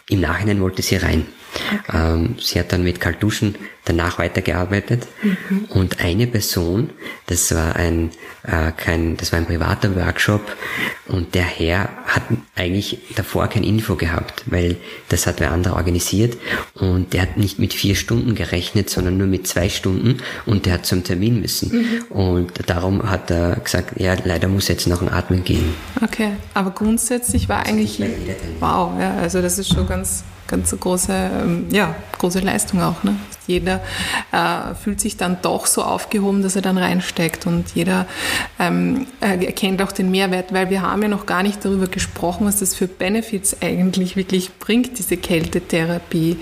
S2: Im Nachhinein wollte sie rein. Okay. Ähm, sie hat dann mit Kaltuschen danach weitergearbeitet mhm. und eine Person, das war ein äh, kein, das war ein privater Workshop und der Herr hat eigentlich davor kein Info gehabt, weil das hat wer anderer organisiert und der hat nicht mit vier Stunden gerechnet, sondern nur mit zwei Stunden und der hat zum Termin müssen mhm. und darum hat er gesagt, ja leider muss jetzt noch ein Atmen gehen.
S1: Okay, aber grundsätzlich war eigentlich wow, ja, also das ist schon ganz ganz große, ähm, ja, große Leistung auch. Ne? Jeder äh, fühlt sich dann doch so aufgehoben, dass er dann reinsteckt und jeder ähm, erkennt auch den Mehrwert, weil wir haben ja noch gar nicht darüber gesprochen, was das für Benefits eigentlich wirklich bringt, diese Kältetherapie.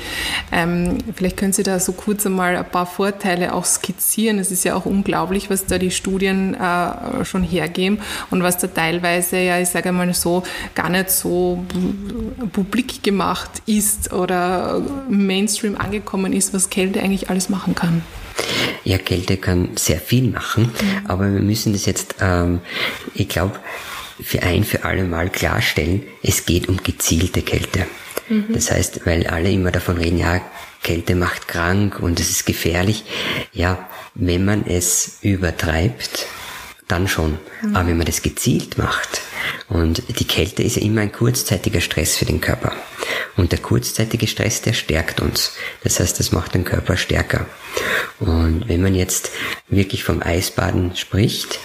S1: Ähm, vielleicht können Sie da so kurz einmal ein paar Vorteile auch skizzieren. Es ist ja auch unglaublich, was da die Studien äh, schon hergeben und was da teilweise, ja, ich sage mal so, gar nicht so publik gemacht ist oder Mainstream angekommen ist, was Kälte eigentlich alles machen kann.
S2: Ja, Kälte kann sehr viel machen, mhm. aber wir müssen das jetzt, ähm, ich glaube, für ein für alle Mal klarstellen, es geht um gezielte Kälte. Mhm. Das heißt, weil alle immer davon reden, ja, Kälte macht krank und es ist gefährlich. Ja, wenn man es übertreibt, dann schon. Mhm. Aber wenn man das gezielt macht, und die Kälte ist ja immer ein kurzzeitiger Stress für den Körper. Und der kurzzeitige Stress, der stärkt uns. Das heißt, das macht den Körper stärker. Und wenn man jetzt wirklich vom Eisbaden spricht,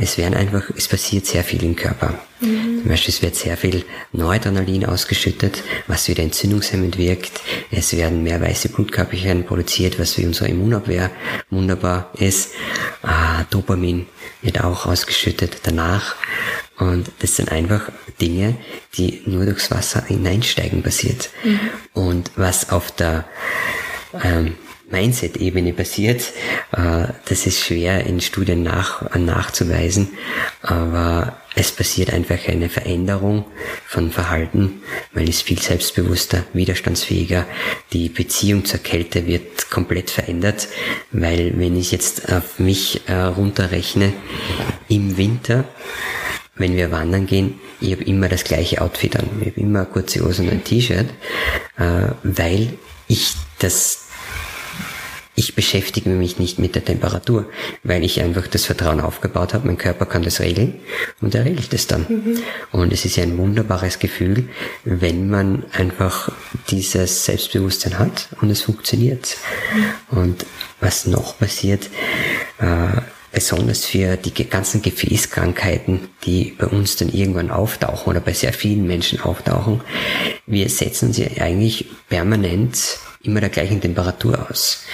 S2: es werden einfach, es passiert sehr viel im Körper. Mhm. Zum Beispiel, es wird sehr viel Noradrenalin ausgeschüttet, was wieder entzündungshemmend wirkt. Es werden mehr weiße Blutkörperchen produziert, was für unsere Immunabwehr wunderbar ist. Ah, Dopamin wird auch ausgeschüttet danach. Und das sind einfach Dinge, die nur durchs Wasser hineinsteigen passiert. Mhm. Und was auf der ähm, Mindset-Ebene passiert, äh, das ist schwer in Studien nach, nachzuweisen, aber es passiert einfach eine Veränderung von Verhalten, man ist viel selbstbewusster, widerstandsfähiger, die Beziehung zur Kälte wird komplett verändert, weil wenn ich jetzt auf mich äh, runterrechne, im Winter wenn wir wandern gehen, ich habe immer das gleiche Outfit an. Ich habe immer kurze Hose und ein T-Shirt, äh, weil ich das ich beschäftige mich nicht mit der Temperatur, weil ich einfach das Vertrauen aufgebaut habe, mein Körper kann das regeln und er regelt es dann. Mhm. Und es ist ja ein wunderbares Gefühl, wenn man einfach dieses Selbstbewusstsein hat und es funktioniert. Mhm. Und was noch passiert, äh, besonders für die ganzen Gefäßkrankheiten, die bei uns dann irgendwann auftauchen oder bei sehr vielen Menschen auftauchen. Wir setzen sie eigentlich permanent immer der gleichen Temperatur aus.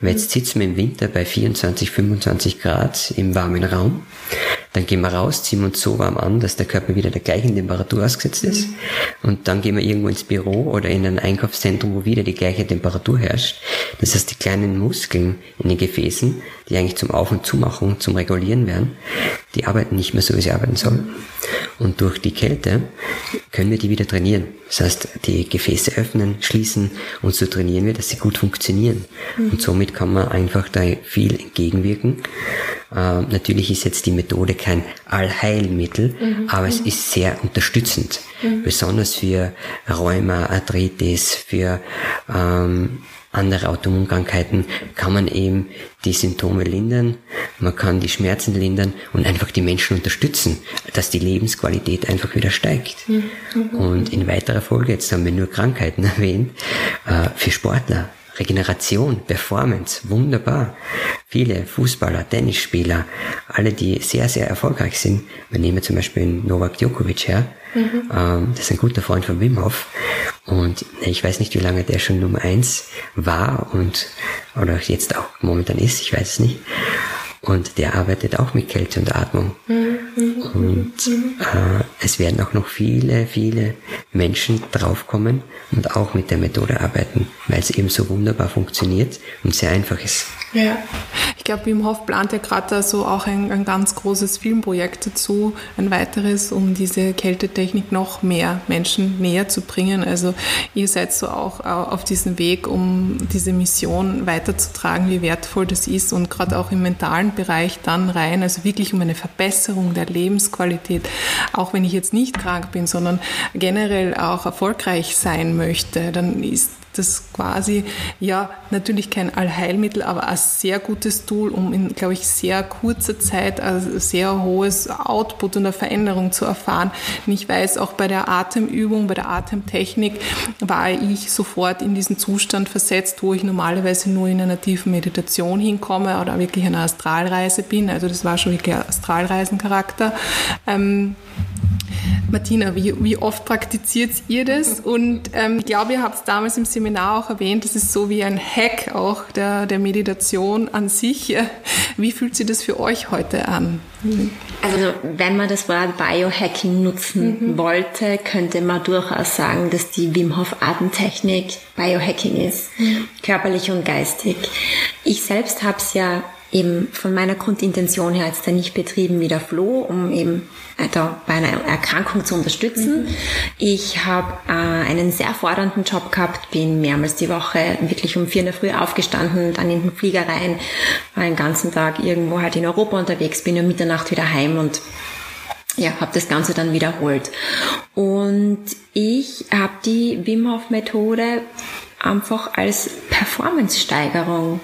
S2: Weil jetzt sitzen wir im Winter bei 24, 25 Grad im warmen Raum. Dann gehen wir raus, ziehen uns so warm an, dass der Körper wieder der gleichen Temperatur ausgesetzt ist. Und dann gehen wir irgendwo ins Büro oder in ein Einkaufszentrum, wo wieder die gleiche Temperatur herrscht. Das heißt, die kleinen Muskeln in den Gefäßen, die eigentlich zum Auf- und Zumachen, zum Regulieren werden, die arbeiten nicht mehr so, wie sie arbeiten sollen. Und durch die Kälte können wir die wieder trainieren. Das heißt, die Gefäße öffnen, schließen und so trainieren wir, dass sie gut funktionieren. Mhm. Und somit kann man einfach da viel entgegenwirken. Äh, natürlich ist jetzt die Methode kein Allheilmittel, mhm. aber es ist sehr unterstützend. Mhm. Besonders für Rheuma, Arthritis, für ähm, andere Autoimmunkrankheiten kann man eben die Symptome lindern, man kann die Schmerzen lindern und einfach die Menschen unterstützen, dass die Lebensqualität einfach wieder steigt. Mhm. Und in weiterer Folge, jetzt haben wir nur Krankheiten erwähnt, äh, für Sportler, Regeneration, Performance, wunderbar. Viele Fußballer, Tennisspieler, alle, die sehr, sehr erfolgreich sind. Wir nehmen zum Beispiel Novak Djokovic her. Mhm. Ähm, das ist ein guter Freund von Wim Hof. Und ich weiß nicht, wie lange der schon Nummer eins war und oder jetzt auch momentan ist, ich weiß es nicht. Und der arbeitet auch mit Kälte und Atmung. Und äh, es werden auch noch viele, viele Menschen draufkommen und auch mit der Methode arbeiten, weil es eben so wunderbar funktioniert und sehr einfach ist.
S1: Ja, ich glaube, Wim Hof plant ja gerade da so auch ein, ein, ganz großes Filmprojekt dazu, ein weiteres, um diese Kältetechnik noch mehr Menschen näher zu bringen. Also ihr seid so auch auf diesem Weg, um diese Mission weiterzutragen, wie wertvoll das ist und gerade auch im mentalen Bereich dann rein, also wirklich um eine Verbesserung der Lebensqualität, auch wenn ich jetzt nicht krank bin, sondern generell auch erfolgreich sein möchte, dann ist das quasi, ja, natürlich kein Allheilmittel, aber ein sehr gutes Tool, um in, glaube ich, sehr kurzer Zeit ein sehr hohes Output und eine Veränderung zu erfahren. Und ich weiß, auch bei der Atemübung, bei der Atemtechnik war ich sofort in diesen Zustand versetzt, wo ich normalerweise nur in einer tiefen Meditation hinkomme oder wirklich einer Astralreise bin. Also das war schon wirklich Astralreisencharakter. Ähm, Martina, wie, wie oft praktiziert ihr das? Und ähm, ich glaube, ihr habt es damals im Seminar auch erwähnt, das ist so wie ein Hack auch der, der Meditation an sich. Wie fühlt sich das für euch heute an?
S3: Also wenn man das Wort Biohacking nutzen mhm. wollte, könnte man durchaus sagen, dass die Wim Hof Atemtechnik Biohacking ist, mhm. körperlich und geistig. Ich selbst habe es ja eben von meiner Grundintention her jetzt nicht betrieben wie der Flo, um eben da bei einer Erkrankung zu unterstützen. Mhm. Ich habe äh, einen sehr fordernden Job gehabt, bin mehrmals die Woche wirklich um vier in der Früh aufgestanden, dann in den Flieger rein, war den ganzen Tag irgendwo halt in Europa unterwegs, bin um Mitternacht wieder heim und ja, habe das Ganze dann wiederholt. Und ich habe die Wim Hof Methode einfach als Performance-Steigerung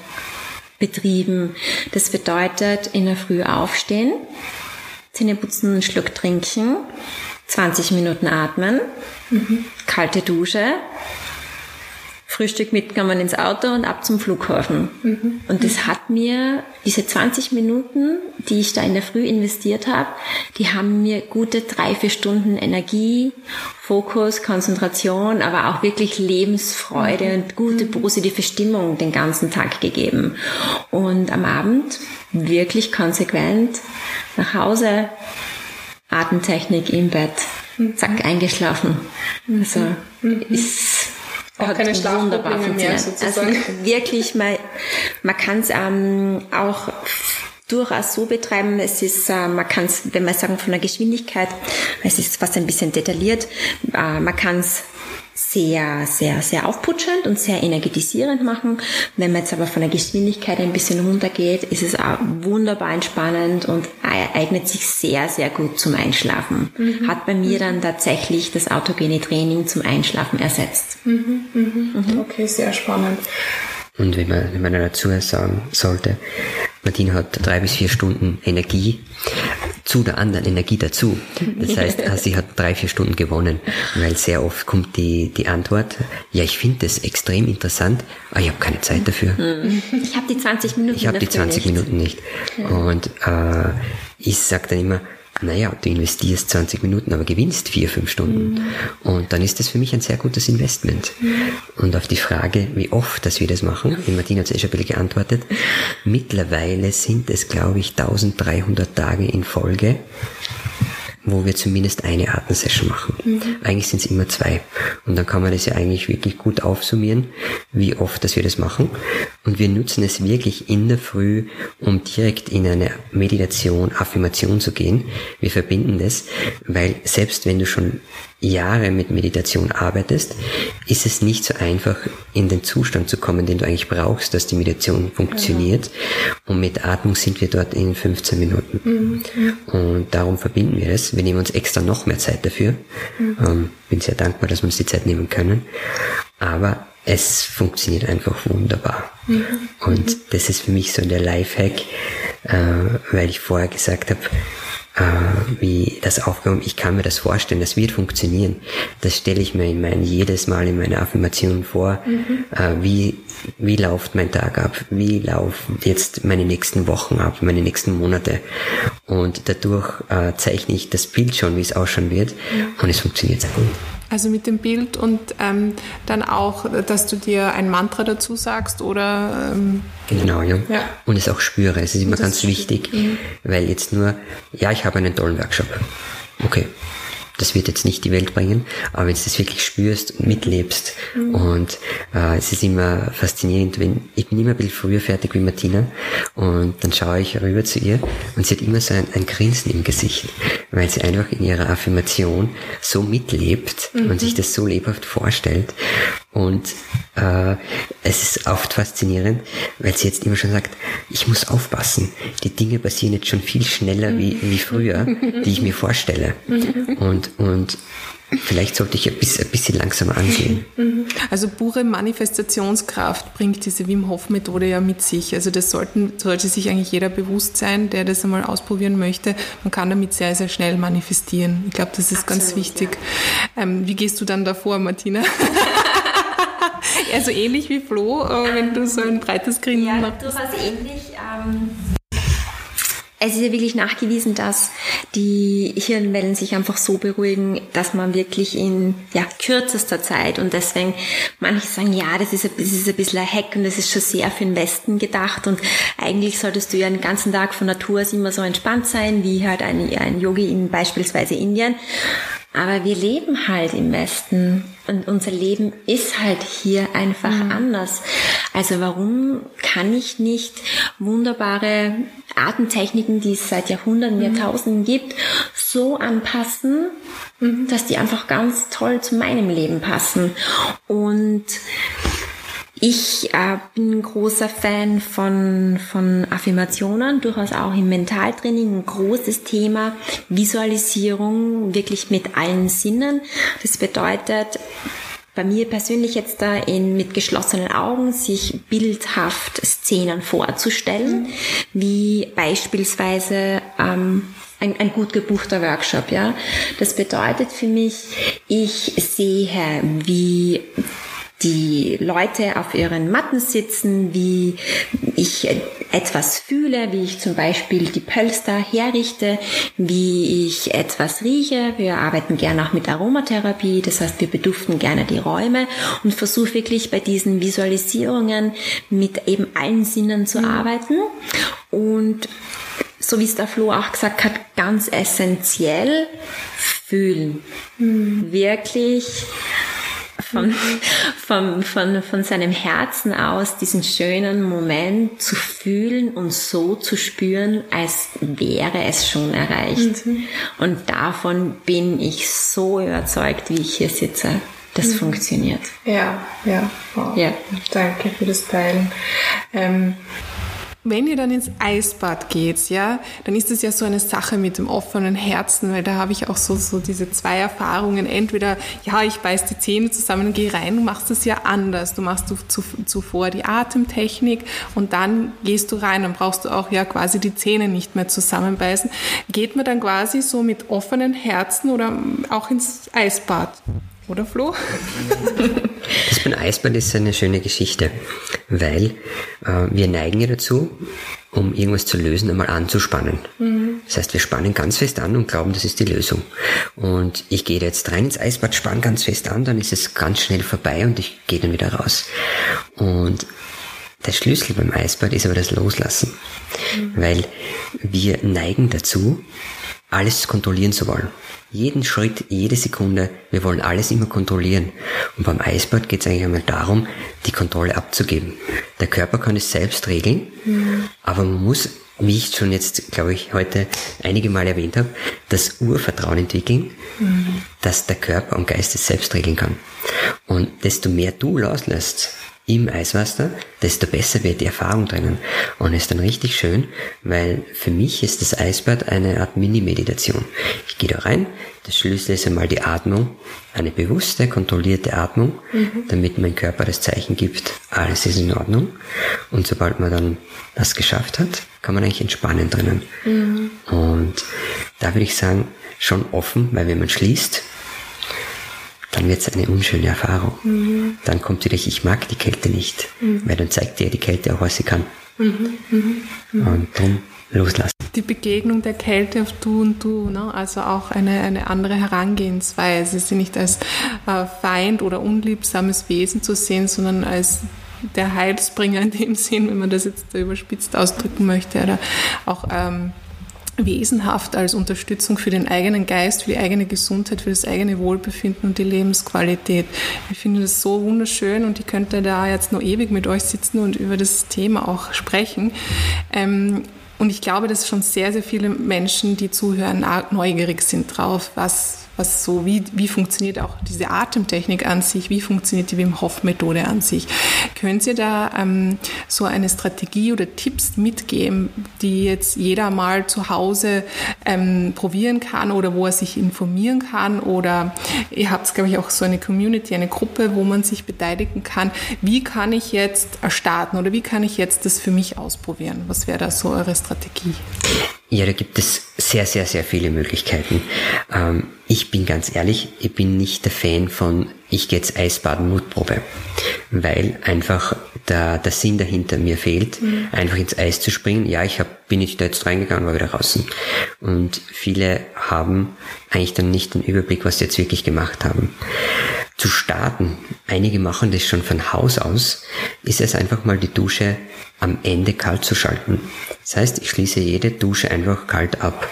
S3: betrieben. Das bedeutet, in der Früh aufstehen, Zähne putzen, einen Schluck trinken, 20 Minuten atmen, mhm. kalte Dusche, Frühstück mitgenommen ins Auto und ab zum Flughafen. Mhm. Und das hat mir, diese 20 Minuten, die ich da in der Früh investiert habe, die haben mir gute drei, vier Stunden Energie, Fokus, Konzentration, aber auch wirklich Lebensfreude mhm. und gute, mhm. positive Stimmung den ganzen Tag gegeben. Und am Abend wirklich konsequent nach Hause, Atemtechnik im Bett, mhm. zack, eingeschlafen. Also ist
S1: auch keine Schlafprobleme mehr sozusagen.
S3: Also wirklich, man, man kann es ähm, auch durchaus so betreiben. Es ist, äh, man kann es, wenn wir sagen von der Geschwindigkeit, es ist fast ein bisschen detailliert, äh, man kann es sehr, sehr, sehr aufputschend und sehr energetisierend machen. Wenn man jetzt aber von der Geschwindigkeit ein bisschen runtergeht, ist es auch wunderbar entspannend und eignet sich sehr, sehr gut zum Einschlafen. Mhm. Hat bei mir dann tatsächlich das autogene Training zum Einschlafen ersetzt.
S1: Mhm. Mhm. mhm. Okay, sehr spannend.
S2: Und wenn man, wenn man dazu sagen sollte, Martin hat drei bis vier Stunden Energie, zu der anderen Energie dazu. Das heißt, sie hat drei, vier Stunden gewonnen, weil sehr oft kommt die, die Antwort, ja, ich finde das extrem interessant, aber ich habe keine Zeit dafür.
S3: Ich habe die 20 Minuten
S2: Ich habe die 20 nicht. Minuten nicht. Und äh, ich sage dann immer, naja, du investierst 20 Minuten, aber gewinnst vier, fünf Stunden. Mhm. Und dann ist das für mich ein sehr gutes Investment. Mhm. Und auf die Frage, wie oft dass wir das machen, die Martina hat es eh schon ein bisschen geantwortet, mittlerweile sind es, glaube ich, 1300 Tage in Folge, wo wir zumindest eine Atemsession machen. Mhm. Eigentlich sind es immer zwei. Und dann kann man das ja eigentlich wirklich gut aufsummieren, wie oft dass wir das machen. Und wir nutzen es wirklich in der Früh, um direkt in eine Meditation, Affirmation zu gehen. Wir verbinden das, weil selbst wenn du schon Jahre mit Meditation arbeitest, ist es nicht so einfach, in den Zustand zu kommen, den du eigentlich brauchst, dass die Meditation funktioniert. Ja. Und mit Atmung sind wir dort in 15 Minuten. Mhm. Und darum verbinden wir es. Wir nehmen uns extra noch mehr Zeit dafür. Mhm. Ähm, bin sehr dankbar, dass wir uns die Zeit nehmen können. Aber es funktioniert einfach wunderbar. Mhm. Und das ist für mich so der Lifehack, äh, weil ich vorher gesagt habe, äh, wie das aufgehoben, ich kann mir das vorstellen, das wird funktionieren. Das stelle ich mir in mein, jedes Mal in meiner Affirmation vor, mhm. äh, wie, wie läuft mein Tag ab, wie laufen jetzt meine nächsten Wochen ab, meine nächsten Monate. Und dadurch äh, zeichne ich das Bild schon, wie es ausschauen wird, mhm. und es funktioniert sehr gut.
S1: Also mit dem Bild und ähm, dann auch, dass du dir ein Mantra dazu sagst oder... Ähm,
S2: genau, ja. ja. Und es auch spüre. Es ist immer ganz wichtig, mhm. weil jetzt nur, ja, ich habe einen tollen Workshop. Okay, das wird jetzt nicht die Welt bringen, aber wenn du das wirklich spürst und mitlebst mhm. und äh, es ist immer faszinierend, wenn ich bin immer ein bisschen früher fertig wie Martina und dann schaue ich rüber zu ihr und sie hat immer so ein, ein Grinsen im Gesicht, weil sie einfach in ihrer Affirmation so mitlebt mhm. und sich das so lebhaft vorstellt und äh, es ist oft faszinierend, weil sie jetzt immer schon sagt, ich muss aufpassen. Die Dinge passieren jetzt schon viel schneller wie, wie früher, die ich mir vorstelle. Und, und vielleicht sollte ich ein bisschen, ein bisschen langsamer ansehen.
S1: Also pure Manifestationskraft bringt diese Wim Hof Methode ja mit sich. Also das sollten, sollte sich eigentlich jeder bewusst sein, der das einmal ausprobieren möchte. Man kann damit sehr, sehr schnell manifestieren. Ich glaube, das ist Absolut, ganz wichtig. Ja. Ähm, wie gehst du dann davor, Martina? eher so ähnlich wie Flo, äh, wenn du so ein breites Grinsen
S3: ja, machst. Ja, durchaus ähnlich. Ähm es ist ja wirklich nachgewiesen, dass die Hirnwellen sich einfach so beruhigen, dass man wirklich in ja, kürzester Zeit und deswegen manche sagen, ja, das ist, ein, das ist ein bisschen ein Hack und das ist schon sehr für den Westen gedacht und eigentlich solltest du ja den ganzen Tag von Natur aus immer so entspannt sein, wie halt ein, ein Yogi in beispielsweise Indien. Aber wir leben halt im Westen und unser Leben ist halt hier einfach mhm. anders. Also warum kann ich nicht wunderbare Artentechniken, die es seit Jahrhunderten, mhm. Jahrtausenden gibt, so anpassen, mhm. dass die einfach ganz toll zu meinem Leben passen? Und ich äh, bin ein großer Fan von, von Affirmationen, durchaus auch im Mentaltraining ein großes Thema. Visualisierung wirklich mit allen Sinnen. Das bedeutet, bei mir persönlich jetzt da in, mit geschlossenen Augen sich bildhaft Szenen vorzustellen, wie beispielsweise ähm, ein, ein gut gebuchter Workshop. Ja, das bedeutet für mich, ich sehe, wie die Leute auf ihren Matten sitzen, wie ich etwas fühle, wie ich zum Beispiel die Pölster herrichte, wie ich etwas rieche. Wir arbeiten gerne auch mit Aromatherapie, das heißt, wir beduften gerne die Räume und versuche wirklich bei diesen Visualisierungen mit eben allen Sinnen zu mhm. arbeiten und so wie es der Flo auch gesagt hat, ganz essentiell fühlen. Mhm. Wirklich von, von, von, von seinem Herzen aus diesen schönen Moment zu fühlen und so zu spüren, als wäre es schon erreicht. Mhm. Und davon bin ich so überzeugt, wie ich hier sitze. Das mhm. funktioniert.
S1: Ja, ja. Wow. ja. Danke für das Teilen. Ähm, wenn ihr dann ins Eisbad geht, ja, dann ist es ja so eine Sache mit dem offenen Herzen, weil da habe ich auch so, so diese zwei Erfahrungen. Entweder, ja, ich beiß die Zähne zusammen und gehe rein, du machst es ja anders. Du machst du zuvor die Atemtechnik und dann gehst du rein, dann brauchst du auch ja quasi die Zähne nicht mehr zusammenbeißen. Geht man dann quasi so mit offenen Herzen oder auch ins Eisbad? Oder Flo?
S2: Das beim Eisbad ist eine schöne Geschichte, weil äh, wir neigen ja dazu, um irgendwas zu lösen, einmal anzuspannen. Mhm. Das heißt, wir spannen ganz fest an und glauben, das ist die Lösung. Und ich gehe jetzt rein ins Eisbad, spanne ganz fest an, dann ist es ganz schnell vorbei und ich gehe dann wieder raus. Und der Schlüssel beim Eisbad ist aber das Loslassen, mhm. weil wir neigen dazu, alles kontrollieren zu wollen. Jeden Schritt, jede Sekunde, wir wollen alles immer kontrollieren. Und beim Eisbad geht es eigentlich einmal darum, die Kontrolle abzugeben. Der Körper kann es selbst regeln, mhm. aber man muss, wie ich schon jetzt, glaube ich, heute einige Mal erwähnt habe, das Urvertrauen entwickeln, mhm. dass der Körper und Geist es selbst regeln kann. Und desto mehr du loslässt, im Eiswasser, desto besser wird die Erfahrung drinnen. Und ist dann richtig schön, weil für mich ist das Eisbad eine Art Mini-Meditation. Ich gehe da rein, das Schlüssel ist einmal die Atmung, eine bewusste, kontrollierte Atmung, mhm. damit mein Körper das Zeichen gibt, alles ist in Ordnung. Und sobald man dann das geschafft hat, kann man eigentlich entspannen drinnen. Mhm. Und da würde ich sagen, schon offen, weil wenn man schließt, dann wird es eine unschöne Erfahrung. Mhm. Dann kommt wieder, ich mag die Kälte nicht, mhm. weil dann zeigt dir die Kälte auch, was sie kann. Mhm. mhm. mhm. Und dann loslassen.
S1: Die Begegnung der Kälte auf Du und Du, ne? also auch eine, eine andere Herangehensweise, sie nicht als äh, Feind oder unliebsames Wesen zu sehen, sondern als der Heilsbringer in dem Sinn, wenn man das jetzt überspitzt ausdrücken möchte, oder auch ähm, wesenhaft als Unterstützung für den eigenen Geist, für die eigene Gesundheit, für das eigene Wohlbefinden und die Lebensqualität. Ich finde das so wunderschön und ich könnte da jetzt noch ewig mit euch sitzen und über das Thema auch sprechen. Ähm, und ich glaube, dass schon sehr, sehr viele Menschen, die zuhören, neugierig sind drauf, was was so, wie, wie funktioniert auch diese Atemtechnik an sich, wie funktioniert die Wim Hof Methode an sich. Könnt ihr da ähm, so eine Strategie oder Tipps mitgeben, die jetzt jeder mal zu Hause ähm, probieren kann oder wo er sich informieren kann oder ihr habt, glaube ich, auch so eine Community, eine Gruppe, wo man sich beteiligen kann. Wie kann ich jetzt starten oder wie kann ich jetzt das für mich ausprobieren? Was wäre da so eure Strategie?
S2: Ja, da gibt es sehr, sehr, sehr viele Möglichkeiten. Ähm, ich bin ganz ehrlich, ich bin nicht der Fan von, ich gehe jetzt Eisbaden Mutprobe, weil einfach der, der Sinn dahinter mir fehlt, mhm. einfach ins Eis zu springen. Ja, ich hab, bin ich da jetzt reingegangen, war wieder draußen. Und viele haben eigentlich dann nicht den Überblick, was sie jetzt wirklich gemacht haben. Zu starten, einige machen das schon von Haus aus, ist es einfach mal die Dusche am Ende kalt zu schalten. Das heißt, ich schließe jede Dusche einfach kalt ab.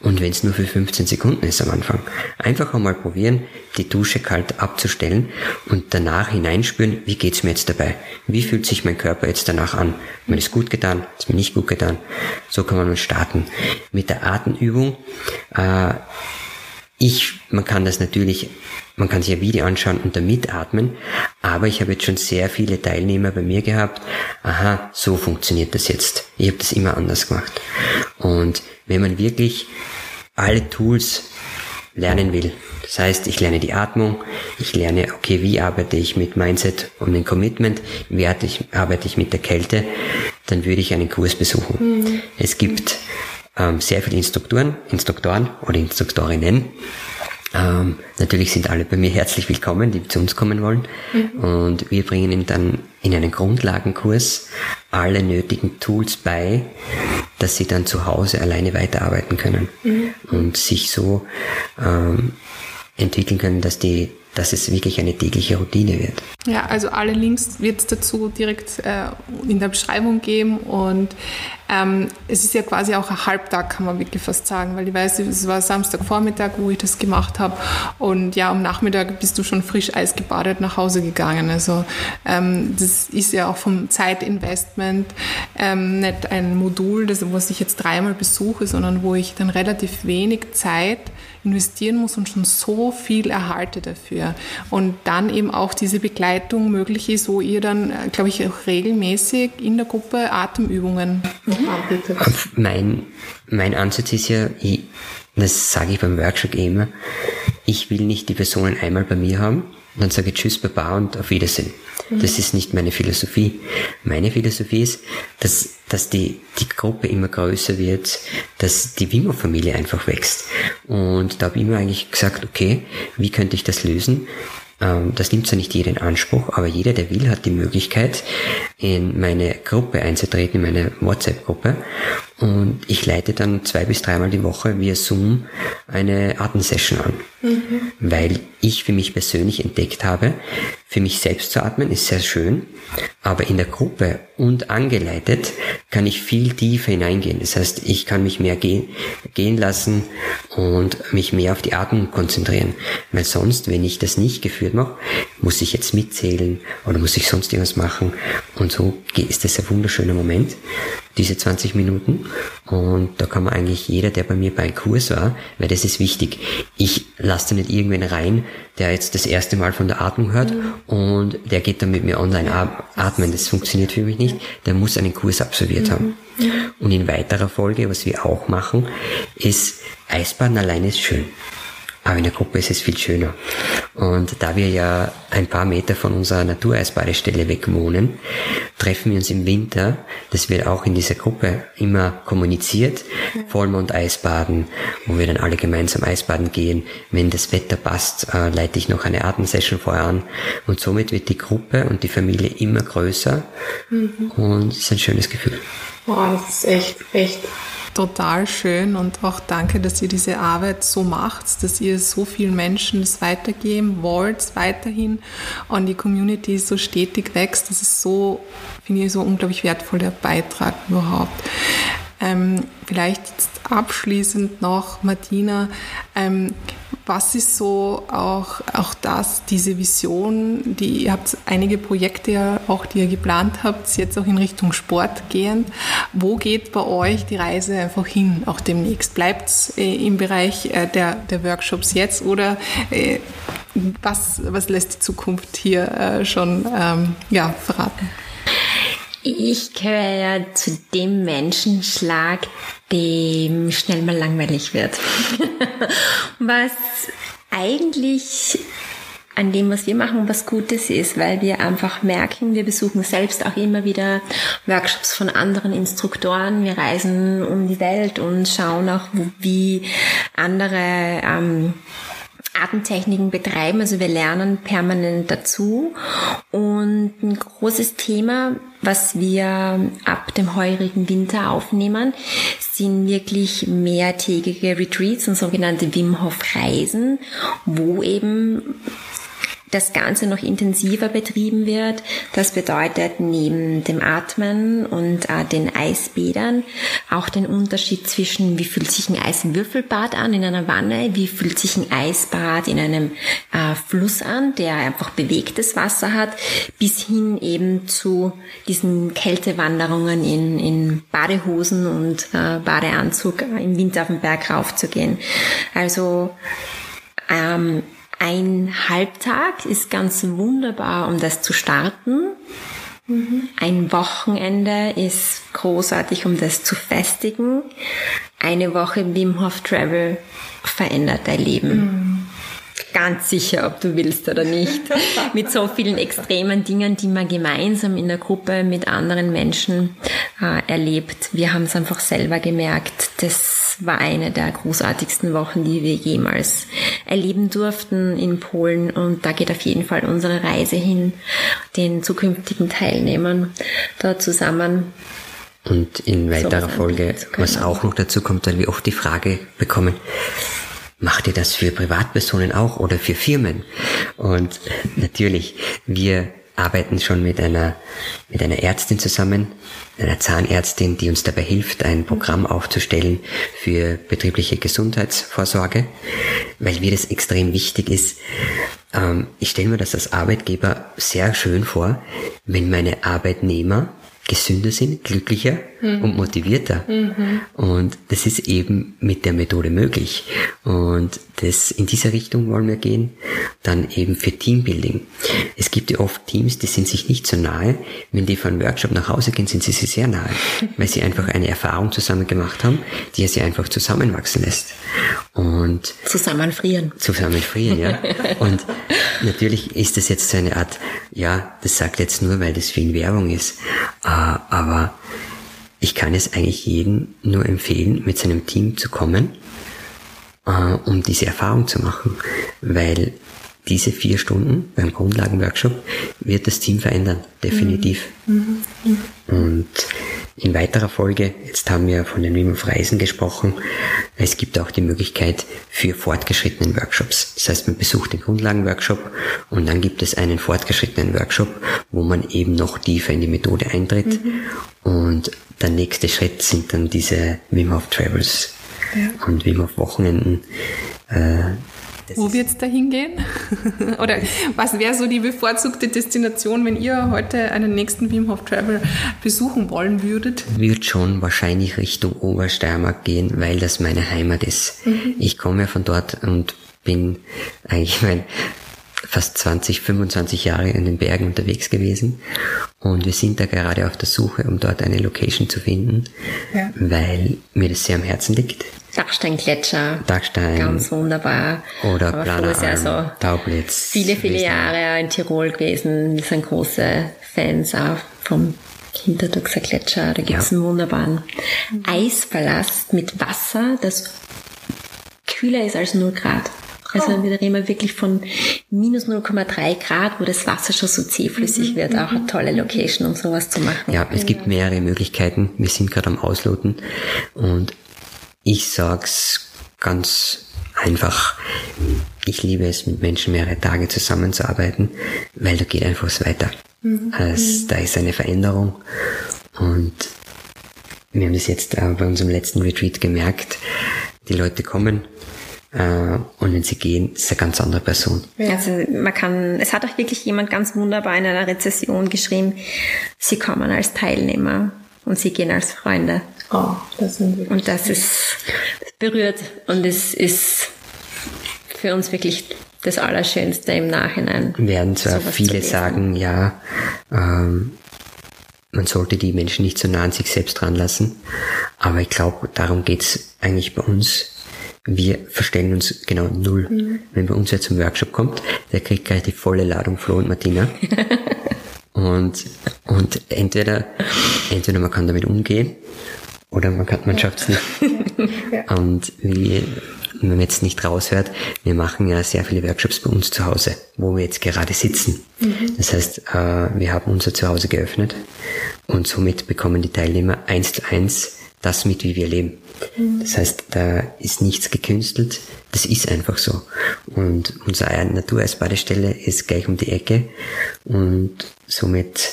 S2: Und wenn es nur für 15 Sekunden ist am Anfang. Einfach einmal probieren, die Dusche kalt abzustellen und danach hineinspüren, wie geht's mir jetzt dabei? Wie fühlt sich mein Körper jetzt danach an? Hat mir das gut getan? Ist mir nicht gut getan? So kann man starten. Mit der Atemübung, äh, ich, man kann das natürlich, man kann sich ein Video anschauen und da mitatmen, aber ich habe jetzt schon sehr viele Teilnehmer bei mir gehabt, aha, so funktioniert das jetzt. Ich habe das immer anders gemacht. Und wenn man wirklich alle Tools lernen will, das heißt, ich lerne die Atmung, ich lerne, okay, wie arbeite ich mit Mindset und dem Commitment, wie arbeite ich mit der Kälte, dann würde ich einen Kurs besuchen. Mhm. Es gibt ähm, sehr viele Instruktoren, Instruktoren oder Instruktorinnen. Ähm, natürlich sind alle bei mir herzlich willkommen, die zu uns kommen wollen. Mhm. Und wir bringen ihnen dann in einen Grundlagenkurs alle nötigen Tools bei, dass sie dann zu Hause alleine weiterarbeiten können mhm. und sich so ähm, entwickeln können, dass die dass es wirklich eine tägliche Routine wird.
S1: Ja, also alle Links wird es dazu direkt äh, in der Beschreibung geben und ähm, es ist ja quasi auch ein Halbtag, kann man wirklich fast sagen, weil ich weiß, es war Samstagvormittag, wo ich das gemacht habe und ja, am Nachmittag bist du schon frisch eisgebadet nach Hause gegangen. Also ähm, das ist ja auch vom Zeitinvestment ähm, nicht ein Modul, das, was ich jetzt dreimal besuche, sondern wo ich dann relativ wenig Zeit investieren muss und schon so viel erhalte dafür. Und dann eben auch diese Begleitung möglich ist, wo ihr dann, äh, glaube ich, auch regelmäßig in der Gruppe Atemübungen
S2: anbietet. Mein, mein Ansatz ist ja, ich, das sage ich beim Workshop immer, ich will nicht die Personen einmal bei mir haben, dann sage ich Tschüss, Baba und auf Wiedersehen. Mhm. Das ist nicht meine Philosophie. Meine Philosophie ist, dass, dass die, die Gruppe immer größer wird, dass die Wimmer-Familie einfach wächst. Und da habe ich immer eigentlich gesagt, okay, wie könnte ich das lösen? Ähm, das nimmt zwar nicht jeder in Anspruch, aber jeder, der will, hat die Möglichkeit, in meine Gruppe einzutreten, in meine WhatsApp-Gruppe. Und ich leite dann zwei bis dreimal die Woche via Zoom eine Atemsession an. Mhm. Weil ich für mich persönlich entdeckt habe, für mich selbst zu atmen ist sehr schön, aber in der Gruppe und angeleitet kann ich viel tiefer hineingehen. Das heißt, ich kann mich mehr gehen, gehen lassen und mich mehr auf die Atmung konzentrieren. Weil sonst, wenn ich das nicht geführt mache, muss ich jetzt mitzählen oder muss ich sonst irgendwas machen. Und so ist das ein wunderschöner Moment diese 20 Minuten. Und da kann man eigentlich jeder, der bei mir bei Kurs war, weil das ist wichtig. Ich lasse da nicht irgendwen rein, der jetzt das erste Mal von der Atmung hört mhm. und der geht dann mit mir online atmen. Das funktioniert für mich nicht. Der muss einen Kurs absolviert mhm. haben. Und in weiterer Folge, was wir auch machen, ist Eisbaden alleine ist schön. Aber in der Gruppe ist es viel schöner. Und da wir ja ein paar Meter von unserer Natureisbadestelle weg wohnen, treffen wir uns im Winter, das wird auch in dieser Gruppe immer kommuniziert, Vollmond Eisbaden, wo wir dann alle gemeinsam Eisbaden gehen. Wenn das Wetter passt, äh, leite ich noch eine Atemsession vorher an. Und somit wird die Gruppe und die Familie immer größer. Mhm. Und es ist ein schönes Gefühl.
S1: Boah, das ist echt, echt total schön und auch danke, dass ihr diese Arbeit so macht, dass ihr so vielen Menschen das weitergeben wollt, weiterhin und die Community so stetig wächst. Das ist so, finde ich, so unglaublich wertvoller Beitrag überhaupt. Ähm, vielleicht jetzt abschließend noch, Martina, ähm, was ist so auch, auch das, diese Vision, die ihr habt einige Projekte ja auch, die ihr geplant habt, jetzt auch in Richtung Sport gehend. Wo geht bei euch die Reise einfach hin, auch demnächst? Bleibt es äh, im Bereich äh, der, der Workshops jetzt oder äh, was, was lässt die Zukunft hier schon ähm, ja, verraten?
S3: Ich gehöre ja zu dem Menschenschlag, dem schnell mal langweilig wird. was eigentlich an dem, was wir machen, was Gutes ist, weil wir einfach merken, wir besuchen selbst auch immer wieder Workshops von anderen Instruktoren. Wir reisen um die Welt und schauen auch, wie andere ähm, Atemtechniken betreiben. Also wir lernen permanent dazu. Und ein großes Thema, was wir ab dem heurigen Winter aufnehmen, sind wirklich mehrtägige Retreats und sogenannte Wim Hof Reisen, wo eben das Ganze noch intensiver betrieben wird. Das bedeutet neben dem Atmen und äh, den Eisbädern auch den Unterschied zwischen, wie fühlt sich ein Eiswürfelbad an in einer Wanne, wie fühlt sich ein Eisbad in einem äh, Fluss an, der einfach bewegtes Wasser hat, bis hin eben zu diesen Kältewanderungen in, in Badehosen und äh, Badeanzug im Winter auf den Berg raufzugehen. Also ähm, ein Halbtag ist ganz wunderbar, um das zu starten. Mhm. Ein Wochenende ist großartig, um das zu festigen. Eine Woche Wim Hof Travel verändert dein Leben. Mhm ganz sicher, ob du willst oder nicht. mit so vielen extremen Dingen, die man gemeinsam in der Gruppe mit anderen Menschen äh, erlebt. Wir haben es einfach selber gemerkt. Das war eine der großartigsten Wochen, die wir jemals erleben durften in Polen. Und da geht auf jeden Fall unsere Reise hin, den zukünftigen Teilnehmern da zusammen
S2: und in weiterer Folge, was auch noch dazu kommt, weil wir oft die Frage bekommen, macht ihr das für Privatpersonen auch oder für Firmen? Und natürlich, wir arbeiten schon mit einer, mit einer Ärztin zusammen, einer Zahnärztin, die uns dabei hilft, ein Programm aufzustellen für betriebliche Gesundheitsvorsorge, weil mir das extrem wichtig ist. Ähm, ich stelle mir das als Arbeitgeber sehr schön vor, wenn meine Arbeitnehmer gesünder sind, glücklicher mhm. und motivierter. Mhm. Und das ist eben mit der Methode möglich. Und das, in dieser Richtung wollen wir gehen. Dann eben für Teambuilding. Es gibt ja oft Teams, die sind sich nicht so nahe. Wenn die von einem Workshop nach Hause gehen, sind sie sich sehr nahe, weil sie einfach eine Erfahrung zusammen gemacht haben, die sie einfach zusammenwachsen lässt. Und
S3: zusammenfrieren.
S2: Zusammenfrieren, ja. Und natürlich ist das jetzt so eine Art, ja, das sagt jetzt nur, weil das für ihn Werbung ist. Äh, aber ich kann es eigentlich jedem nur empfehlen, mit seinem Team zu kommen, äh, um diese Erfahrung zu machen, weil diese vier Stunden beim Grundlagenworkshop wird das Team verändern, definitiv. Mhm. Mhm. Und in weiterer Folge, jetzt haben wir von den Wim of Reisen gesprochen, es gibt auch die Möglichkeit für fortgeschrittenen Workshops. Das heißt, man besucht den Grundlagenworkshop und dann gibt es einen fortgeschrittenen Workshop, wo man eben noch tiefer in die Methode eintritt. Mhm. Und der nächste Schritt sind dann diese Wim Hof Travels ja. und Wim Hof Wochenenden.
S1: Äh, das Wo wird es da hingehen? Oder was wäre so die bevorzugte Destination, wenn ihr heute einen nächsten Wim Hof Travel besuchen wollen würdet?
S2: Wird schon wahrscheinlich Richtung Obersteiermark gehen, weil das meine Heimat ist. Mhm. Ich komme ja von dort und bin eigentlich mein fast 20, 25 Jahre in den Bergen unterwegs gewesen und wir sind da gerade auf der Suche, um dort eine Location zu finden, ja. weil mir das sehr am Herzen liegt.
S3: Dachsteingletscher.
S2: Dachstein.
S3: Ganz wunderbar.
S2: Oder Planaralm,
S3: ja so
S2: Taublitz.
S3: Viele, viele Jahre in Tirol gewesen. Wir sind große Fans auch vom Hinterduxer Gletscher. Da gibt es ja. einen wunderbaren Eispalast mit Wasser, das kühler ist als 0 Grad. Also oh. wir reden wirklich von minus 0,3 Grad, wo das Wasser schon so zähflüssig mhm. wird. Auch eine tolle Location, um sowas zu machen.
S2: Ja, es gibt mehrere Möglichkeiten. Wir sind gerade am Ausloten und ich sag's ganz einfach. Ich liebe es, mit Menschen mehrere Tage zusammenzuarbeiten, weil da geht einfach was weiter. Mhm. Also, da ist eine Veränderung und wir haben das jetzt bei unserem letzten Retreat gemerkt. Die Leute kommen, äh, und wenn sie gehen, ist eine ganz andere Person.
S3: Also man kann, es hat auch wirklich jemand ganz wunderbar in einer Rezession geschrieben, sie kommen als Teilnehmer und sie gehen als Freunde.
S1: Oh, das sind wirklich
S3: und das ist das berührt und es ist für uns wirklich das Allerschönste im Nachhinein.
S2: Werden zwar viele sagen, ja, ähm, man sollte die Menschen nicht so nah an sich selbst ranlassen, aber ich glaube, darum geht's eigentlich bei uns. Wir verstellen uns genau null. Mhm. Wenn bei uns jetzt zum Workshop kommt, der kriegt gleich die volle Ladung Flo und Martina. und, und entweder, entweder man kann damit umgehen oder man, kann, man schafft es nicht. Und wie wenn man jetzt nicht raushört, wir machen ja sehr viele Workshops bei uns zu Hause, wo wir jetzt gerade sitzen. Mhm. Das heißt, äh, wir haben unser Zuhause geöffnet und somit bekommen die Teilnehmer eins zu eins das mit, wie wir leben. Mhm. Das heißt, da ist nichts gekünstelt, das ist einfach so. Und unsere Natureisbadestelle ist gleich um die Ecke und somit,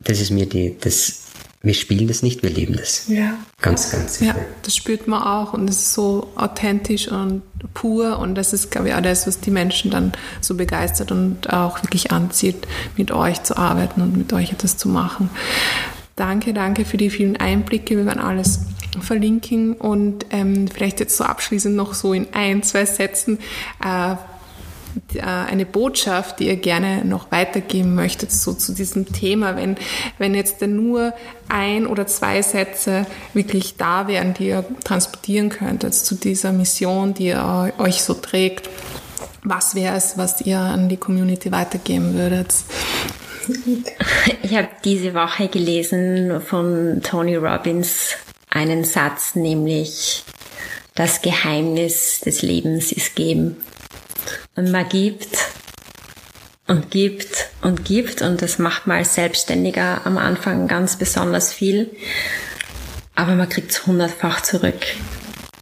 S2: das ist mir die, das wir spielen das nicht, wir leben das.
S1: Ja.
S2: Ganz, ganz sicher.
S1: Ja, das spürt man auch und es ist so authentisch und pur und das ist, glaube ich, auch das, was die Menschen dann so begeistert und auch wirklich anzieht, mit euch zu arbeiten und mit euch etwas zu machen. Danke, danke für die vielen Einblicke. Wir werden alles verlinken und ähm, vielleicht jetzt so abschließend noch so in ein, zwei Sätzen. Äh, eine Botschaft, die ihr gerne noch weitergeben möchtet, so zu diesem Thema, wenn, wenn jetzt nur ein oder zwei Sätze wirklich da wären, die ihr transportieren könntet zu dieser Mission, die ihr euch so trägt, was wäre es, was ihr an die Community weitergeben würdet?
S3: Ich habe diese Woche gelesen von Tony Robbins einen Satz, nämlich das Geheimnis des Lebens ist geben. Und man gibt und gibt und gibt und das macht man als Selbstständiger am Anfang ganz besonders viel. Aber man kriegt es hundertfach zurück.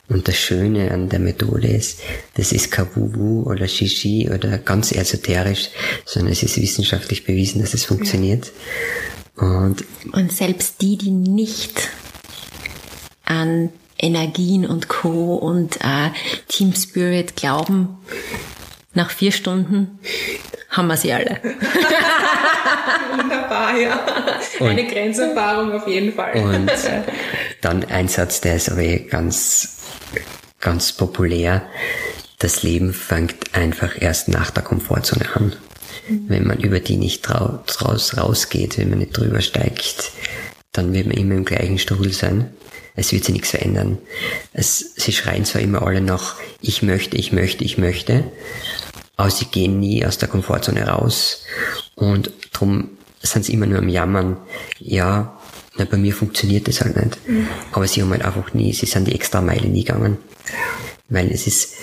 S2: Und das Schöne an der Methode ist, das ist kein Wuhu oder Shishi oder ganz esoterisch, sondern es ist wissenschaftlich bewiesen, dass es funktioniert.
S3: Und, und selbst die, die nicht an Energien und Co. und äh, Team Spirit glauben, nach vier Stunden haben wir sie alle.
S1: Wunderbar, ja. Und, Eine Grenzerfahrung auf jeden Fall.
S2: Und dann ein Satz, der ist aber ganz, ganz populär. Das Leben fängt einfach erst nach der Komfortzone an. Mhm. Wenn man über die nicht raus, rausgeht, wenn man nicht drüber steigt, dann wird man immer im gleichen Strudel sein. Es wird sich nichts verändern. Es, sie schreien zwar immer alle noch, ich möchte, ich möchte, ich möchte, aber sie gehen nie aus der Komfortzone raus. Und darum sind sie immer nur am Jammern. Ja, na, bei mir funktioniert das halt nicht. Mhm. Aber sie haben halt einfach nie, sie sind die extra Meile nie gegangen. Weil es ist,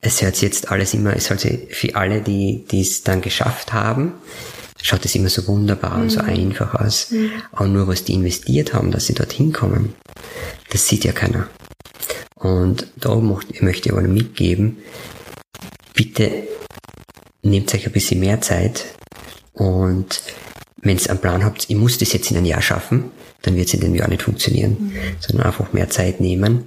S2: es hört sich jetzt alles immer, es hört sich für alle, die, die es dann geschafft haben, schaut es immer so wunderbar mhm. und so mhm. einfach aus. Mhm. Aber nur was die investiert haben, dass sie dorthin kommen, das sieht ja keiner. Und da möchte ich aber mitgeben, bitte nehmt euch ein bisschen mehr Zeit und wenn ihr einen Plan habt, ich muss das jetzt in einem Jahr schaffen, dann wird es in dem Jahr nicht funktionieren, mhm. sondern einfach mehr Zeit nehmen,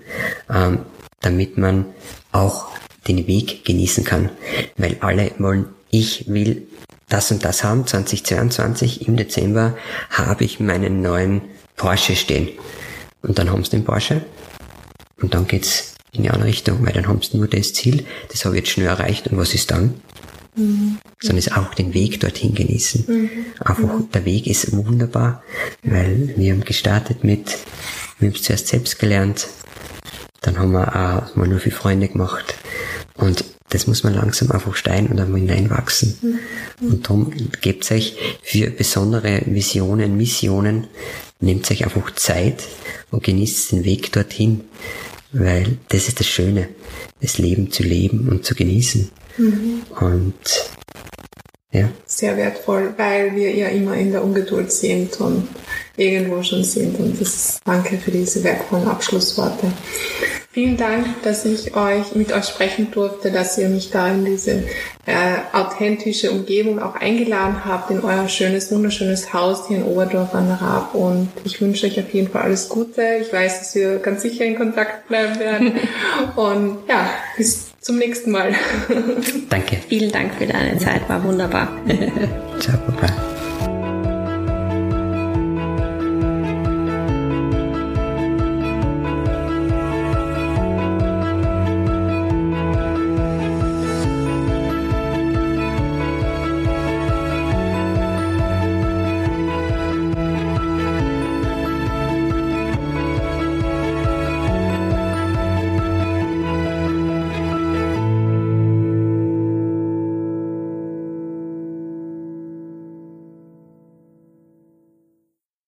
S2: ähm, damit man auch den Weg genießen kann. Weil alle wollen, ich will das und das haben, 2022 im Dezember habe ich meinen neuen Porsche stehen. Und dann haben sie den Porsche und dann geht's in die andere Richtung, weil dann haben sie nur das Ziel, das habe ich jetzt schnell erreicht und was ist dann? Mhm. Sondern es auch den Weg dorthin genießen. Mhm. Einfach, mhm. der Weg ist wunderbar, weil wir haben gestartet mit, wir haben es zuerst selbst gelernt, dann haben wir auch mal nur für Freunde gemacht und das muss man langsam einfach stein und einmal hineinwachsen. Mhm. Und darum gebt euch für besondere Visionen, Missionen, nehmt euch einfach Zeit und genießt den Weg dorthin, weil das ist das Schöne, das Leben zu leben und zu genießen. Mhm. Und ja.
S1: Sehr wertvoll, weil wir ja immer in der Ungeduld sind und irgendwo schon sind. Und das danke für diese wertvollen Abschlussworte. Vielen Dank, dass ich euch mit euch sprechen durfte, dass ihr mich da in diese äh, authentische Umgebung auch eingeladen habt, in euer schönes, wunderschönes Haus hier in Oberdorf an der Raab. Und ich wünsche euch auf jeden Fall alles Gute. Ich weiß, dass wir ganz sicher in Kontakt bleiben werden. Und ja, bis zum nächsten Mal.
S2: Danke.
S3: Vielen Dank für deine Zeit, war wunderbar.
S2: Ciao, Papa.